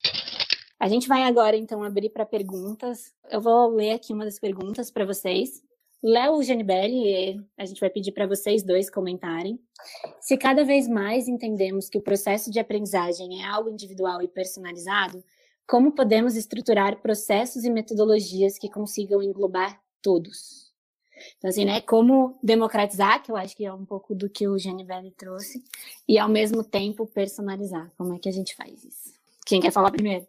A gente vai agora, então, abrir para perguntas. Eu vou ler aqui uma das perguntas para vocês. Léo Genibelli, a gente vai pedir para vocês dois comentarem. Se cada vez mais entendemos que o processo de aprendizagem é algo individual e personalizado, como podemos estruturar processos e metodologias que consigam englobar todos? Então, assim, né, como democratizar, que eu acho que é um pouco do que o Genibelli trouxe, e ao mesmo tempo personalizar. Como é que a gente faz isso? Quem quer falar primeiro?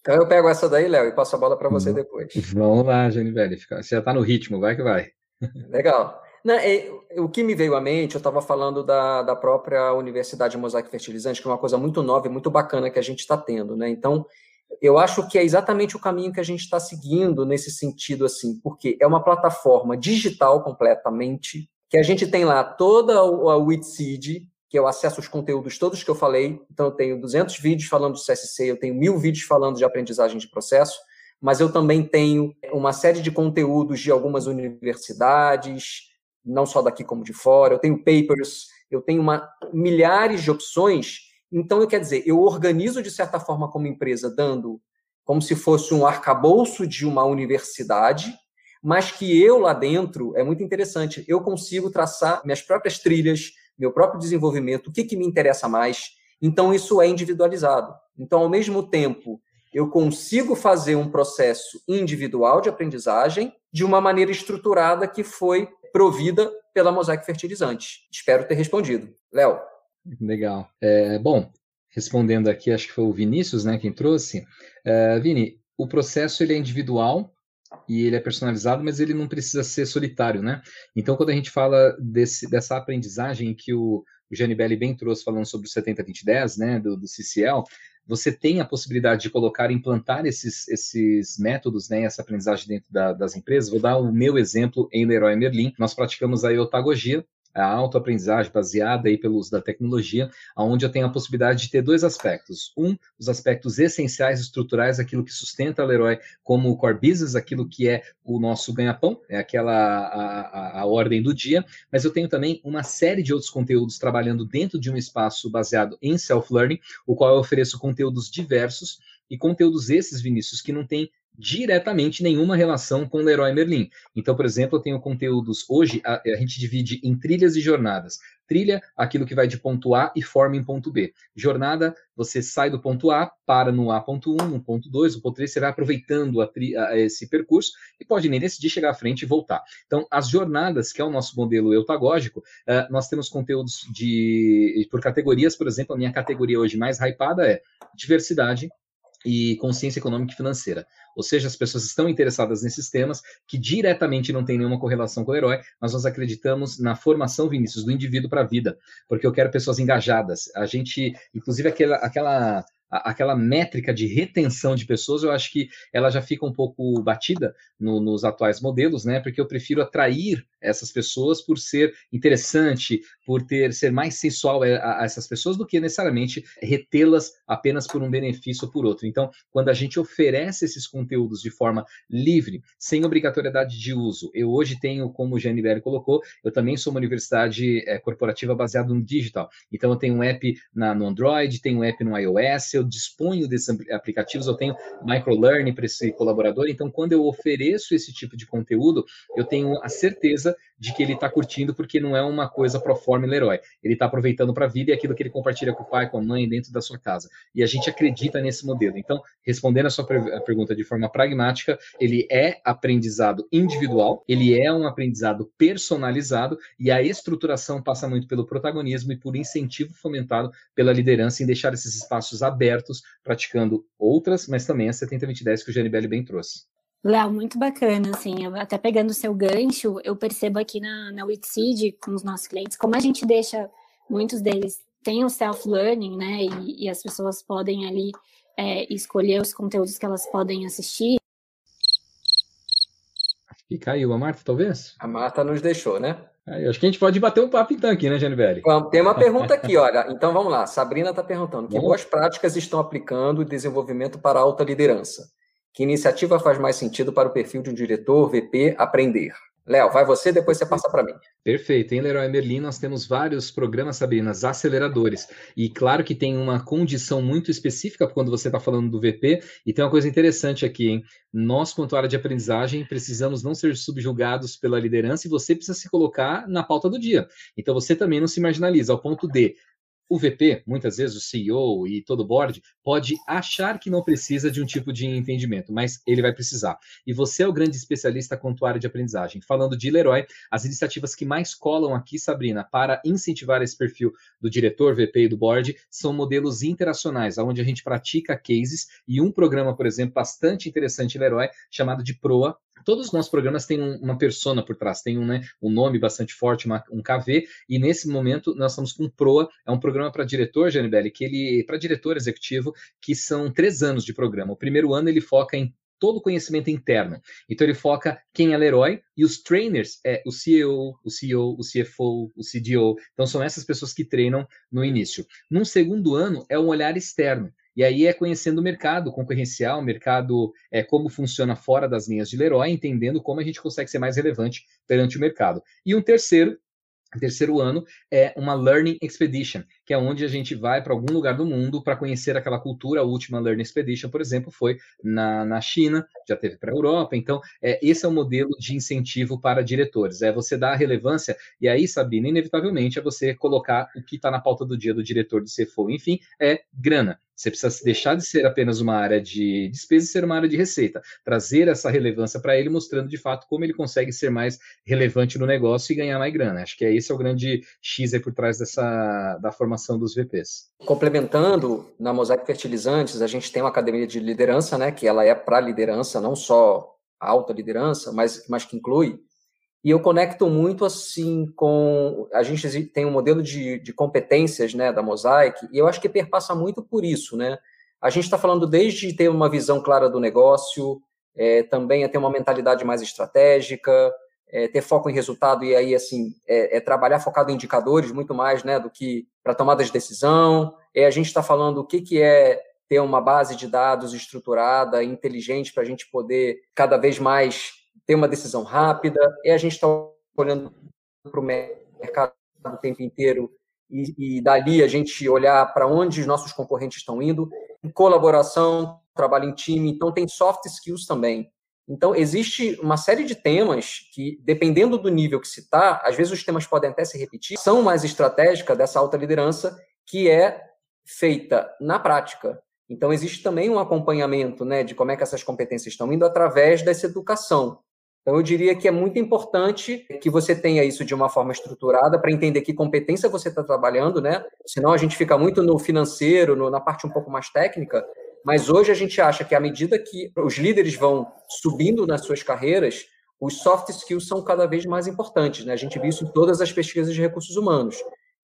então eu pego essa daí, Léo, e passo a bola para você depois. Vamos lá, Janibelli. Você já está no ritmo, vai que vai. Legal. Não, é, o que me veio à mente, eu estava falando da, da própria Universidade Mosaic Fertilizante, que é uma coisa muito nova e muito bacana que a gente está tendo, né? Então, eu acho que é exatamente o caminho que a gente está seguindo nesse sentido, assim, porque é uma plataforma digital completamente, que a gente tem lá toda a WITSEED, que eu acesso os conteúdos todos que eu falei. Então, eu tenho 200 vídeos falando de CSC, eu tenho mil vídeos falando de aprendizagem de processo, mas eu também tenho uma série de conteúdos de algumas universidades, não só daqui como de fora. Eu tenho papers, eu tenho uma, milhares de opções. Então, eu quer dizer, eu organizo de certa forma como empresa, dando como se fosse um arcabouço de uma universidade, mas que eu lá dentro, é muito interessante, eu consigo traçar minhas próprias trilhas, meu próprio desenvolvimento, o que, que me interessa mais. Então, isso é individualizado. Então, ao mesmo tempo, eu consigo fazer um processo individual de aprendizagem de uma maneira estruturada que foi provida pela Mosaic Fertilizante. Espero ter respondido. Léo. Legal. É, bom, respondendo aqui, acho que foi o Vinícius né, quem trouxe. É, Vini, o processo ele é individual, e ele é personalizado, mas ele não precisa ser solitário, né? Então, quando a gente fala desse, dessa aprendizagem que o, o Janibelli bem trouxe falando sobre o 70-20-10, né, do, do CCL, você tem a possibilidade de colocar, implantar esses, esses métodos, né, essa aprendizagem dentro da, das empresas. Vou dar o meu exemplo em Leroy Merlin. Nós praticamos a otagogia, a autoaprendizagem baseada aí pelo uso da tecnologia, onde eu tenho a possibilidade de ter dois aspectos. Um, os aspectos essenciais, estruturais, aquilo que sustenta a Leroy como o core business, aquilo que é o nosso ganha-pão, é aquela a, a, a, ordem do dia, mas eu tenho também uma série de outros conteúdos trabalhando dentro de um espaço baseado em self-learning, o qual eu ofereço conteúdos diversos, e conteúdos esses, Vinícius, que não tem diretamente nenhuma relação com Leroy Merlin. Então, por exemplo, eu tenho conteúdos hoje, a, a, gente divide em trilhas e jornadas. Trilha, aquilo que vai de ponto A e forma em ponto B. Jornada, você sai do ponto A, para no A.1, no ponto 2, no ponto 3, você vai aproveitando a a esse percurso e pode nem decidir chegar à frente e voltar. Então, as jornadas, que é o nosso modelo eutagógico, uh, nós temos conteúdos de por categorias, por exemplo, a minha categoria hoje mais hypada é diversidade, e consciência econômica e financeira. Ou seja, as pessoas estão interessadas nesses temas que diretamente não têm nenhuma correlação com o herói, mas nós acreditamos na formação, Vinícius, do indivíduo para a vida, porque eu quero pessoas engajadas. A gente, inclusive aquela, aquela aquela métrica de retenção de pessoas, eu acho que ela já fica um pouco batida no, nos atuais modelos, né? Porque eu prefiro atrair essas pessoas por ser interessante, por ter ser mais sensual a, a essas pessoas do que necessariamente retê-las apenas por um benefício ou por outro. Então, quando a gente oferece esses conteúdos de forma livre, sem obrigatoriedade de uso, eu hoje tenho, como o GNBR colocou, eu também sou uma universidade é, corporativa baseada no digital. Então, eu tenho um app na, no Android, tenho um app no iOS, eu disponho desses aplicativos, eu tenho microlearning para esse colaborador. Então, quando eu ofereço esse tipo de conteúdo, eu tenho a certeza de que ele está curtindo, porque não é uma coisa pro forma Leroy. Ele está aproveitando para a vida e aquilo que ele compartilha com o pai, com a mãe, dentro da sua casa. E a gente acredita nesse modelo. Então, respondendo a sua pergunta de forma pragmática, ele é aprendizado individual, ele é um aprendizado personalizado e a estruturação passa muito pelo protagonismo e por incentivo fomentado pela liderança em deixar esses espaços abertos, praticando outras, mas também a 70-20-10 que o Janibelli bem trouxe. Léo, muito bacana, assim, até pegando o seu gancho, eu percebo aqui na, na Witseed, com os nossos clientes, como a gente deixa, muitos deles têm o self-learning, né, e, e, as pessoas podem ali é, escolher os conteúdos que elas podem assistir. E caiu a Marta, talvez? A Marta nos deixou, né? Aí, acho que a gente pode bater um papo então aqui, né, Janibelli? Tem uma pergunta aqui, olha. Então vamos lá. Sabrina está perguntando: que boas práticas estão aplicando o desenvolvimento para alta liderança? Que iniciativa faz mais sentido para o perfil de um diretor, VP, aprender? Léo, vai você, depois você passa para mim. Perfeito. Em Leroy Merlin nós temos vários programas, Sabrinas, aceleradores. E claro que tem uma condição muito específica quando você está falando do VP. E tem uma coisa interessante aqui, hein? Nós, quanto área de aprendizagem, precisamos não ser subjugados pela liderança e você precisa se colocar na pauta do dia. Então você também não se marginaliza, ao ponto de o VP, muitas vezes o CEO e todo o board, pode achar que não precisa de um tipo de entendimento, mas ele vai precisar. E você é o grande especialista quanto à área de aprendizagem. Falando de Leroy, as iniciativas que mais colam aqui, Sabrina, para incentivar esse perfil do diretor, VP e do board, são modelos interacionais, onde a gente pratica cases e um programa, por exemplo, bastante interessante, Leroy, chamado de PROA, todos os nossos programas têm uma persona por trás, tem um, né, um nome bastante forte, uma, um KV, e nesse momento nós estamos com o PROA, é um programa para diretor, Janibelli, que ele, para diretor executivo, que são três anos de programa. O primeiro ano ele foca em todo o conhecimento interno. Então ele foca quem é o herói e os trainers é o CEO, o CEO, o CFO, o CDO. Então são essas pessoas que treinam no início. Num segundo ano é um olhar externo. E aí é conhecendo o mercado concorrencial, o mercado, é, como funciona fora das linhas de Leroy, entendendo como a gente consegue ser mais relevante perante o mercado. E um terceiro, terceiro ano é uma Learning Expedition, que é onde a gente vai para algum lugar do mundo para conhecer aquela cultura. A última Learning Expedition, por exemplo, foi na, na China, já teve para a Europa. Então, é, esse é o modelo de incentivo para diretores. É você dar a relevância, e aí, Sabrina, inevitavelmente é você colocar o que está na pauta do dia do diretor do CFO. Enfim, é grana. Você precisa deixar de ser apenas uma área de despesa e ser uma área de receita. Trazer essa relevância para ele, mostrando de fato como ele consegue ser mais relevante no negócio e ganhar mais grana. Acho que é esse é o grande X aí por trás dessa da formação dos VPs. Complementando, na Mosaic Fertilizantes, a gente tem uma academia de liderança, né? Que ela é para liderança, não só alta liderança, mas, mas que inclui e eu conecto muito assim com. A gente tem um modelo de, de competências né, da Mosaic, e eu acho que perpassa muito por isso. Né? A gente está falando desde ter uma visão clara do negócio, é, também é ter uma mentalidade mais estratégica, é, ter foco em resultado, e aí assim, é, é, trabalhar focado em indicadores muito mais né, do que para tomada de decisão. É, a gente está falando o que, que é ter uma base de dados estruturada, inteligente, para a gente poder cada vez mais ter uma decisão rápida, e a gente está olhando para o mercado o tempo inteiro e, e dali a gente olhar para onde os nossos concorrentes estão indo, em colaboração, trabalho em time, então tem soft skills também. Então, existe uma série de temas que, dependendo do nível que se está, às vezes os temas podem até se repetir, são mais estratégicas dessa alta liderança que é feita na prática. Então, existe também um acompanhamento né, de como é que essas competências estão indo através dessa educação. Então, eu diria que é muito importante que você tenha isso de uma forma estruturada para entender que competência você está trabalhando, né? Senão a gente fica muito no financeiro, no, na parte um pouco mais técnica, mas hoje a gente acha que à medida que os líderes vão subindo nas suas carreiras, os soft skills são cada vez mais importantes. Né? A gente viu isso em todas as pesquisas de recursos humanos.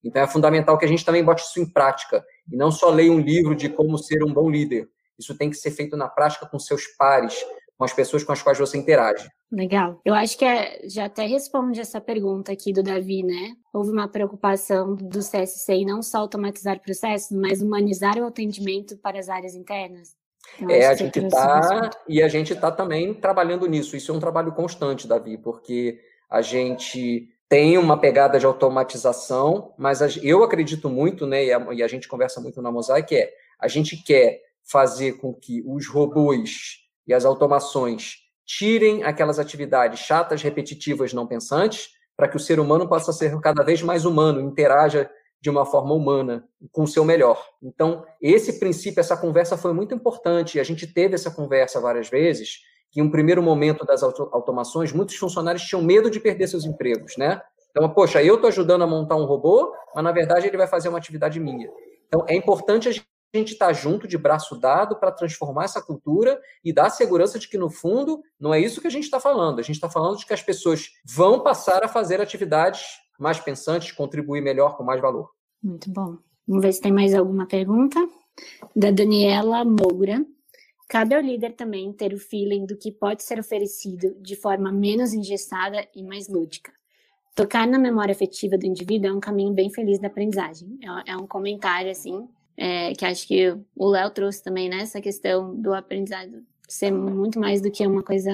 Então é fundamental que a gente também bote isso em prática e não só leia um livro de como ser um bom líder. Isso tem que ser feito na prática com seus pares, com as pessoas com as quais você interage. Legal. Eu acho que é, já até responde essa pergunta aqui do Davi, né? Houve uma preocupação do CSC em não só automatizar processos, mas humanizar o atendimento para as áreas internas. É, a gente está e a gente está também trabalhando nisso. Isso é um trabalho constante, Davi, porque a gente tem uma pegada de automatização, mas eu acredito muito, né? E a, e a gente conversa muito na Mosaic é a gente quer fazer com que os robôs e as automações tirem aquelas atividades chatas, repetitivas, não pensantes, para que o ser humano possa ser cada vez mais humano, interaja de uma forma humana, com o seu melhor. Então, esse princípio, essa conversa foi muito importante, e a gente teve essa conversa várias vezes, que em um primeiro momento das automações, muitos funcionários tinham medo de perder seus empregos, né? Então, poxa, eu estou ajudando a montar um robô, mas na verdade ele vai fazer uma atividade minha. Então, é importante a a gente está junto, de braço dado, para transformar essa cultura e dar segurança de que, no fundo, não é isso que a gente está falando. A gente está falando de que as pessoas vão passar a fazer atividades mais pensantes, contribuir melhor com mais valor. Muito bom. Vamos ver se tem mais alguma pergunta. Da Daniela Moura. Cabe ao líder também ter o feeling do que pode ser oferecido de forma menos engessada e mais lúdica. Tocar na memória afetiva do indivíduo é um caminho bem feliz da aprendizagem. É, é um comentário, assim, é, que acho que o Léo trouxe também, né? Essa questão do aprendizado ser muito mais do que uma coisa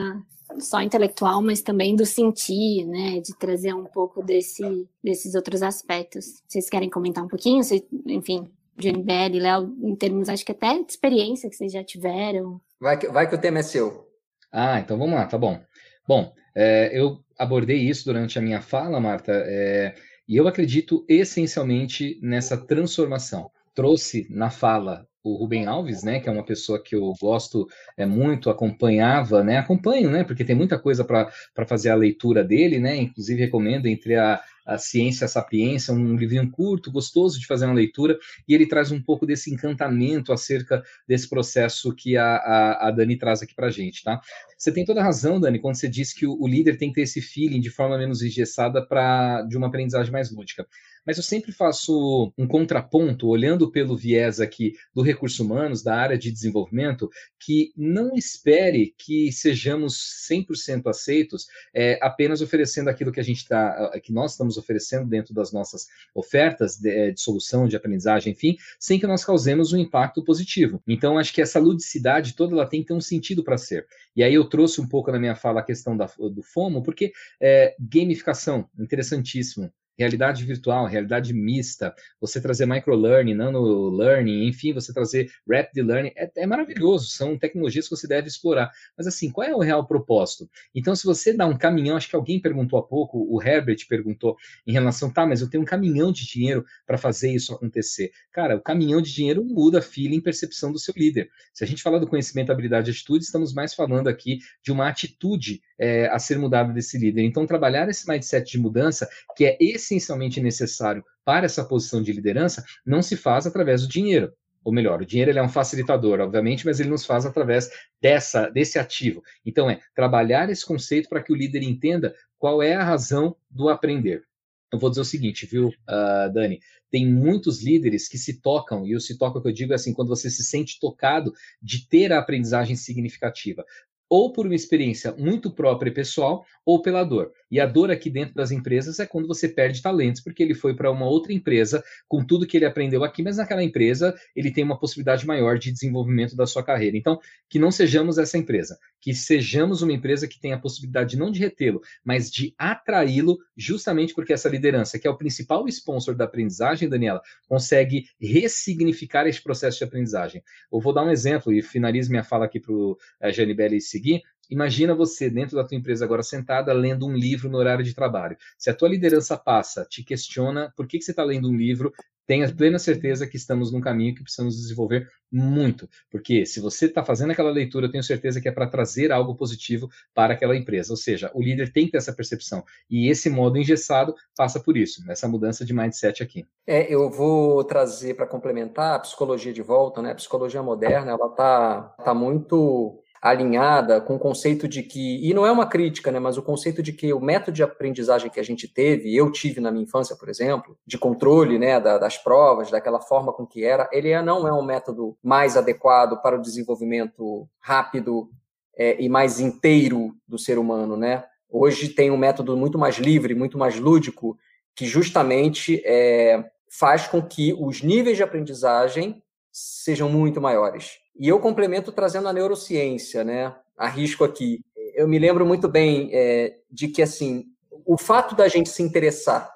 só intelectual, mas também do sentir, né? De trazer um pouco desse, desses outros aspectos. Vocês querem comentar um pouquinho? Vocês, enfim, Janibel e Léo, em termos, acho que até de experiência que vocês já tiveram. Vai que, vai que o tema é seu. Ah, então vamos lá, tá bom. Bom, é, eu abordei isso durante a minha fala, Marta, é, e eu acredito essencialmente nessa transformação trouxe na fala o Rubem Alves, né, que é uma pessoa que eu gosto é, muito, acompanhava, né, acompanho, né, porque tem muita coisa para fazer a leitura dele, né, inclusive recomendo entre a, a Ciência a Sapiência, um livrinho curto, gostoso de fazer uma leitura, e ele traz um pouco desse encantamento acerca desse processo que a, a, a Dani traz aqui para gente, tá? Você tem toda a razão, Dani, quando você diz que o, o líder tem que ter esse feeling de forma menos engessada para de uma aprendizagem mais lúdica mas eu sempre faço um contraponto, olhando pelo viés aqui do recurso humanos, da área de desenvolvimento, que não espere que sejamos 100% aceitos é, apenas oferecendo aquilo que a gente está, que nós estamos oferecendo dentro das nossas ofertas de, é, de, solução, de aprendizagem, enfim, sem que nós causemos um impacto positivo. Então, acho que essa ludicidade toda ela tem que ter um sentido para ser. E aí eu trouxe um pouco na minha fala a questão da, do FOMO, porque é, gamificação, interessantíssimo realidade virtual, realidade mista, você trazer microlearning, nano-learning, enfim, você trazer rapid learning, é, é, maravilhoso, são tecnologias que você deve explorar. Mas assim, qual é o real propósito? Então, se você dá um caminhão, acho que alguém perguntou há pouco, o Herbert perguntou em relação, tá, mas eu tenho um caminhão de dinheiro para fazer isso acontecer. Cara, o caminhão de dinheiro muda a em percepção do seu líder. Se a gente falar do conhecimento, habilidade e atitude, estamos mais falando aqui de uma atitude é, a ser mudada desse líder. Então, trabalhar esse mindset de mudança, que é essencialmente necessário para essa posição de liderança, não se faz através do dinheiro. Ou melhor, o dinheiro é um facilitador, obviamente, mas ele nos faz através dessa, desse ativo. Então, é trabalhar esse conceito para que o líder entenda qual é a razão do aprender. Eu vou dizer o seguinte, viu, uh, Dani? Tem muitos líderes que se tocam, e o se toca que eu digo é assim, quando você se sente tocado de ter a aprendizagem significativa ou por uma experiência muito própria e pessoal, ou pela dor. E a dor aqui dentro das empresas é quando você perde talentos, porque ele foi para uma outra empresa com tudo que ele aprendeu aqui, mas naquela empresa ele tem uma possibilidade maior de desenvolvimento da sua carreira. Então, que não sejamos essa empresa, que sejamos uma empresa que tenha a possibilidade não de retê-lo, mas de atraí-lo, justamente porque essa liderança, que é o principal sponsor da aprendizagem, Daniela, consegue ressignificar esse processo de aprendizagem. Eu vou dar um exemplo e finalizo minha fala aqui para o eh, Janibelli seguir Imagina você dentro da tua empresa agora sentada lendo um livro no horário de trabalho. Se a tua liderança passa, te questiona por que, que você está lendo um livro, tenha plena certeza que estamos num caminho que precisamos desenvolver muito. Porque se você está fazendo aquela leitura, eu tenho certeza que é para trazer algo positivo para aquela empresa. Ou seja, o líder tem que ter essa percepção. E esse modo engessado passa por isso, nessa mudança de mindset aqui. É, eu vou trazer para complementar a psicologia de volta, né? A psicologia moderna, ela está tá muito alinhada com o conceito de que, e não é uma crítica, né, mas o conceito de que o método de aprendizagem que a gente teve, eu tive na minha infância, por exemplo, de controle né, da, das provas, daquela forma com que era, ele é, não é um método mais adequado para o desenvolvimento rápido é, e mais inteiro do ser humano, né? Hoje tem um método muito mais livre, muito mais lúdico, que justamente é, faz com que os níveis de aprendizagem sejam muito maiores. E eu complemento trazendo a neurociência, né? Arrisco aqui. Eu me lembro muito bem é, de que, assim, o fato da gente se interessar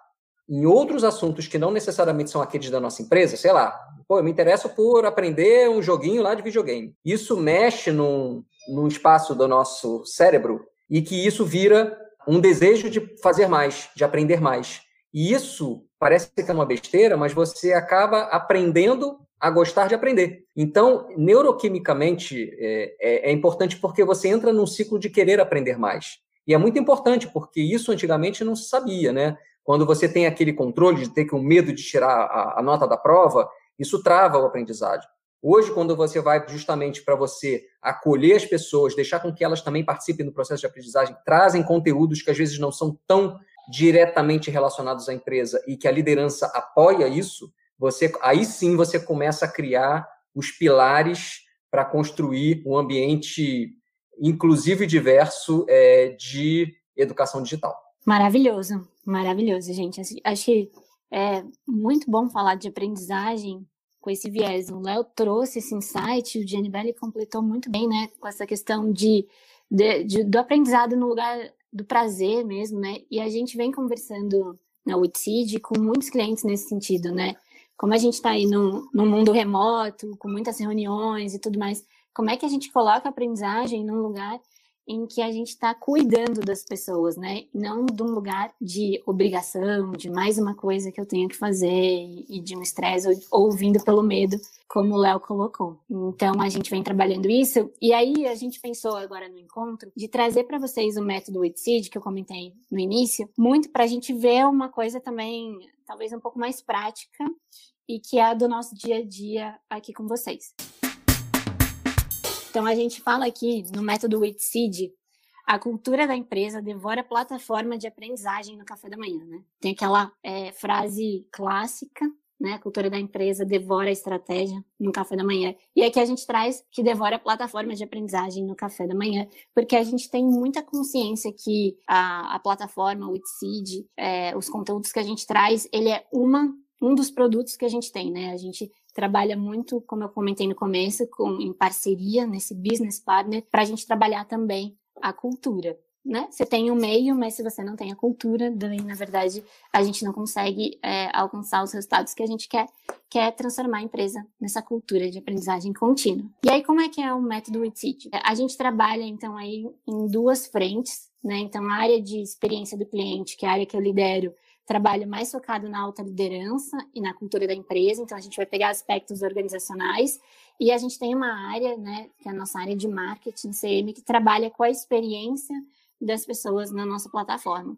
em outros assuntos que não necessariamente são aqueles da nossa empresa, sei lá, pô, eu me interesso por aprender um joguinho lá de videogame. Isso mexe num, num espaço do nosso cérebro e que isso vira um desejo de fazer mais, de aprender mais. E isso parece que é uma besteira, mas você acaba aprendendo a gostar de aprender. Então, neuroquimicamente, é, é, é, importante porque você entra num ciclo de querer aprender mais. E é muito importante, porque isso antigamente não se sabia, né? Quando você tem aquele controle de ter que um medo de tirar a, a nota da prova, isso trava o aprendizado. Hoje, quando você vai justamente para você acolher as pessoas, deixar com que elas também participem do processo de aprendizagem, trazem conteúdos que às vezes não são tão diretamente relacionados à empresa e que a liderança apoia isso, você aí sim você começa a criar os pilares para construir um ambiente inclusivo e diverso é, de educação digital. Maravilhoso, maravilhoso, gente. Acho que é muito bom falar de aprendizagem com esse viés. O Léo trouxe esse insight, o Gianni completou muito bem, né, com essa questão de, de, de, do aprendizado no lugar do prazer mesmo, né? E a gente vem conversando na Witseed com muitos clientes nesse sentido, né? Como a gente está aí no mundo remoto, com muitas reuniões e tudo mais, como é que a gente coloca a aprendizagem num lugar em que a gente está cuidando das pessoas, né? Não de um lugar de obrigação, de mais uma coisa que eu tenho que fazer e de um estresse ou, ou vindo pelo medo, como o Léo colocou. Então a gente vem trabalhando isso e aí a gente pensou agora no encontro de trazer para vocês o método WITSEED que eu comentei no início, muito para a gente ver uma coisa também talvez um pouco mais prática e que é a do nosso dia a dia aqui com vocês. Então, a gente fala aqui no método WITSEED, a cultura da empresa devora a plataforma de aprendizagem no café da manhã, né? Tem aquela é, frase clássica, né? A cultura da empresa devora a estratégia no café da manhã. E aqui a gente traz que devora a plataforma de aprendizagem no café da manhã, porque a gente tem muita consciência que a, a plataforma, o WITSEED, é, os conteúdos que a gente traz, ele é uma um dos produtos que a gente tem, né? A gente trabalha muito, como eu comentei no começo, com, em parceria nesse business partner, para a gente trabalhar também a cultura. Né? Você tem o um meio, mas se você não tem a cultura, daí, na verdade, a gente não consegue é, alcançar os resultados que a gente quer, quer transformar a empresa nessa cultura de aprendizagem contínua. E aí, como é que é o método WITSEED? A gente trabalha, então, aí em duas frentes, né? Então, a área de experiência do cliente, que é a área que eu lidero, trabalho mais focado na alta liderança e na cultura da empresa, então a gente vai pegar aspectos organizacionais e a gente tem uma área, né, que é a nossa área de marketing, CM, que trabalha com a experiência das pessoas na nossa plataforma.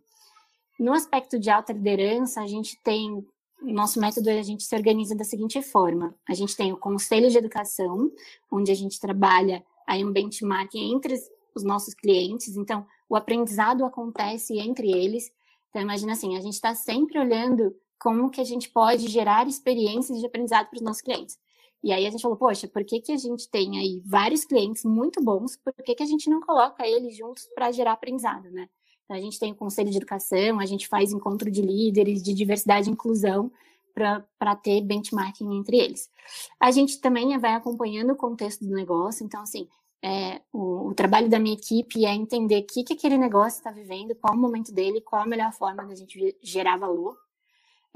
No aspecto de alta liderança, a gente tem nosso método a gente se organiza da seguinte forma: a gente tem o conselho de educação, onde a gente trabalha aí um benchmarking entre os nossos clientes, então o aprendizado acontece entre eles então, imagina assim, a gente está sempre olhando como que a gente pode gerar experiências de aprendizado para os nossos clientes. E aí a gente falou, poxa, por que, que a gente tem aí vários clientes muito bons, por que, que a gente não coloca eles juntos para gerar aprendizado, né? Então, a gente tem o conselho de educação, a gente faz encontro de líderes, de diversidade e inclusão, para ter benchmarking entre eles. A gente também vai acompanhando o contexto do negócio, então, assim, é, o, o, trabalho da minha equipe é entender o que, que aquele negócio está vivendo, qual o momento dele, qual a melhor forma da gente gerar valor.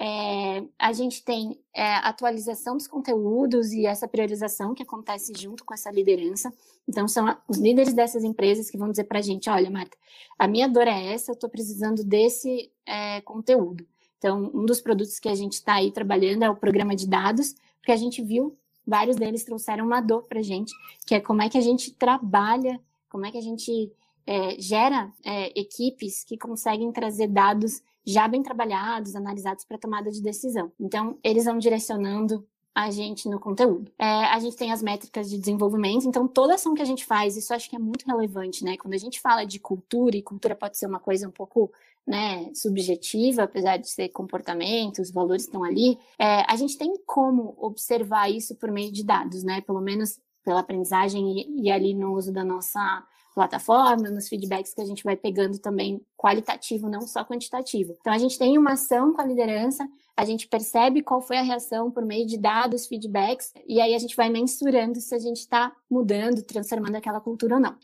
É, a gente tem é, atualização dos conteúdos e essa priorização que acontece junto com essa liderança. Então, são os líderes dessas empresas que vão dizer para a gente: olha, Marta, a minha dor é essa, eu estou precisando desse é, conteúdo. Então, um dos produtos que a gente está aí trabalhando é o programa de dados, porque a gente viu, vários deles trouxeram uma dor para a gente, que é como é que a gente trabalha, como é que a gente é, gera é, equipes que conseguem trazer dados já bem trabalhados, analisados para tomada de decisão. Então, eles vão direcionando a gente no conteúdo. É, a gente tem as métricas de desenvolvimento, então toda ação que a gente faz, isso acho que é muito relevante, né? Quando a gente fala de cultura, e cultura pode ser uma coisa um pouco né, subjetiva, apesar de ser comportamento, os valores estão ali, é, a gente tem como observar isso por meio de dados, né? Pelo menos pela aprendizagem e, e ali no uso da nossa plataforma, nos feedbacks que a gente vai pegando também qualitativo, não só quantitativo. Então a gente tem uma ação com a liderança, a gente percebe qual foi a reação por meio de dados, feedbacks, e aí a gente vai mensurando se a gente está mudando, transformando aquela cultura ou não.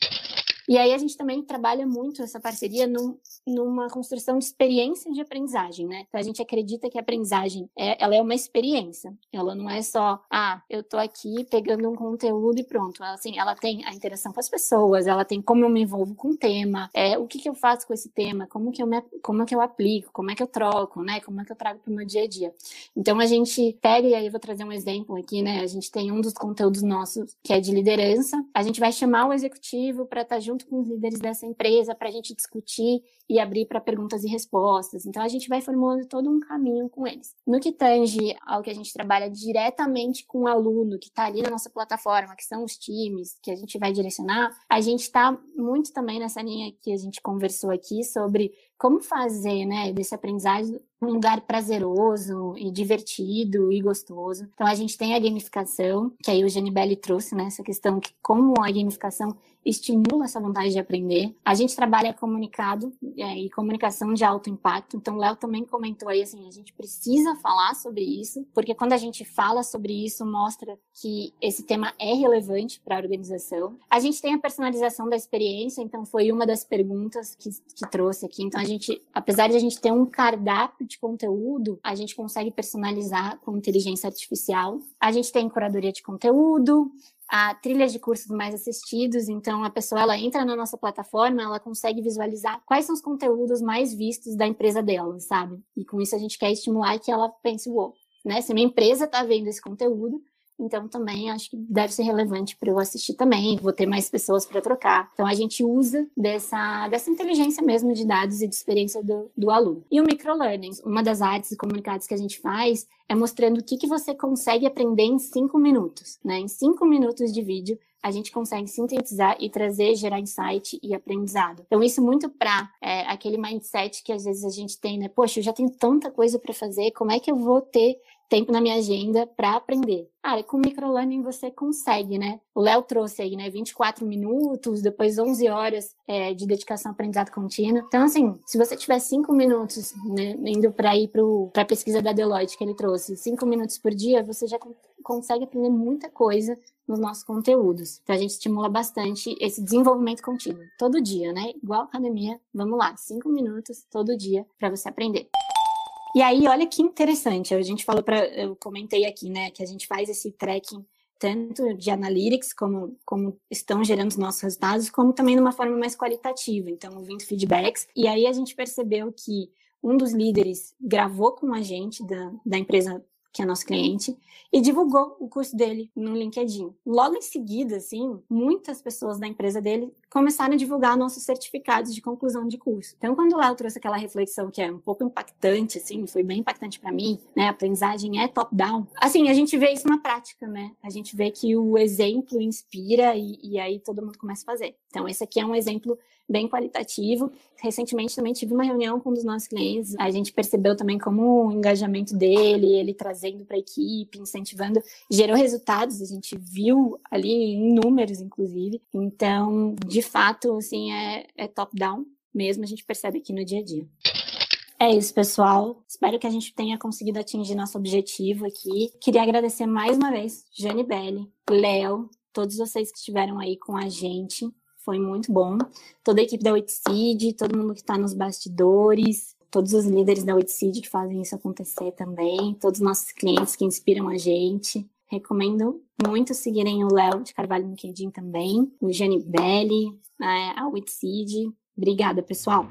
E aí a gente também trabalha muito essa parceria num, numa construção de experiência de aprendizagem, né? Então a gente acredita que a aprendizagem é, ela é uma experiência. Ela não é só, ah, eu tô aqui pegando um conteúdo e pronto. Ela, assim, ela tem a interação com as pessoas, ela tem como eu me envolvo com o tema, é, o que, que eu faço com esse tema, como que eu me, como que eu aplico, como é que eu troco, né? Como é que eu trago para o meu dia a dia. Então a gente pega, e aí eu vou trazer um exemplo aqui, né? A gente tem um dos conteúdos nossos que é de liderança. A gente vai chamar o executivo para estar tá junto com os líderes dessa empresa para a gente discutir e abrir para perguntas e respostas. Então a gente vai formulando todo um caminho com eles. No que tange ao que a gente trabalha diretamente com o aluno que está ali na nossa plataforma, que são os times que a gente vai direcionar, a gente está muito também nessa linha que a gente conversou aqui sobre como fazer, né, desse aprendizagem um lugar prazeroso e divertido e gostoso. Então a gente tem a gamificação, que aí o Janibelli trouxe, né, essa questão que como a gamificação estimula essa vontade de aprender. A gente trabalha comunicado é, e comunicação de alto impacto. Então o Léo também comentou aí assim, a gente precisa falar sobre isso, porque quando a gente fala sobre isso mostra que esse tema é relevante para a organização. A gente tem a personalização da experiência, então foi uma das perguntas que, que trouxe aqui. Então gente, apesar de a gente ter um cardápio de conteúdo, a gente consegue personalizar com inteligência artificial. A gente tem curadoria de conteúdo, a trilha de cursos mais assistidos, então a pessoa ela entra na nossa plataforma, ela consegue visualizar quais são os conteúdos mais vistos da empresa dela, sabe? E com isso a gente quer estimular que ela pense, uou, né? Se minha empresa está vendo esse conteúdo, então também acho que deve ser relevante para eu assistir também, vou ter mais pessoas para trocar. Então a gente usa dessa, dessa inteligência mesmo de dados e de experiência do, do aluno. E o microlearning, uma das artes e comunicados que a gente faz é mostrando o que, que você consegue aprender em cinco minutos. Né? Em cinco minutos de vídeo, a gente consegue sintetizar e trazer, gerar insight e aprendizado. Então, isso muito para é, aquele mindset que às vezes a gente tem, né? Poxa, eu já tenho tanta coisa para fazer, como é que eu vou ter tempo na minha agenda para aprender. Ah, com microlearning você consegue, né? O Léo trouxe aí, né? 24 minutos, depois 11 horas é, de dedicação ao aprendizado contínuo. Então, assim, se você tiver 5 minutos, né, indo para ir para a pesquisa da Deloitte que ele trouxe, 5 minutos por dia, você já consegue aprender muita coisa nos nossos conteúdos. Então, a gente estimula bastante esse desenvolvimento contínuo. Todo dia, né? Igual academia, vamos lá, 5 minutos todo dia para você aprender. E aí, olha que interessante, a gente falou para, eu comentei aqui, né, que a gente faz esse tracking tanto de analytics, como, como estão gerando os nossos resultados, como também de uma forma mais qualitativa, então, ouvindo feedbacks. E aí a gente percebeu que um dos líderes gravou com a gente da, da empresa que é nosso cliente, e divulgou o curso dele no LinkedIn. Logo em seguida, assim, muitas pessoas da empresa dele começaram a divulgar nossos certificados de conclusão de curso. Então, quando o Léo trouxe aquela reflexão que é um pouco impactante, assim, foi bem impactante para mim, né? A aprendizagem é top-down. Assim, a gente vê isso na prática, né? A gente vê que o exemplo inspira e, e aí todo mundo começa a fazer. Então, esse aqui é um exemplo bem qualitativo. Recentemente também tive uma reunião com um dos nossos clientes. A gente percebeu também como o engajamento dele, ele trazendo para a equipe, incentivando, gerou resultados. A gente viu ali em números, inclusive. Então, de fato, assim, é, é top-down mesmo. A gente percebe aqui no dia a dia. É isso, pessoal. Espero que a gente tenha conseguido atingir nosso objetivo aqui. Queria agradecer mais uma vez, Jane Belli, Léo, todos vocês que estiveram aí com a gente foi muito bom. Toda a equipe da Witseed, todo mundo que está nos bastidores, todos os líderes da Witseed que fazem isso acontecer também, todos os nossos clientes que inspiram a gente. Recomendo muito seguirem o Léo de Carvalho no também, o Jani Belli, é, a Witseed. Obrigada, pessoal!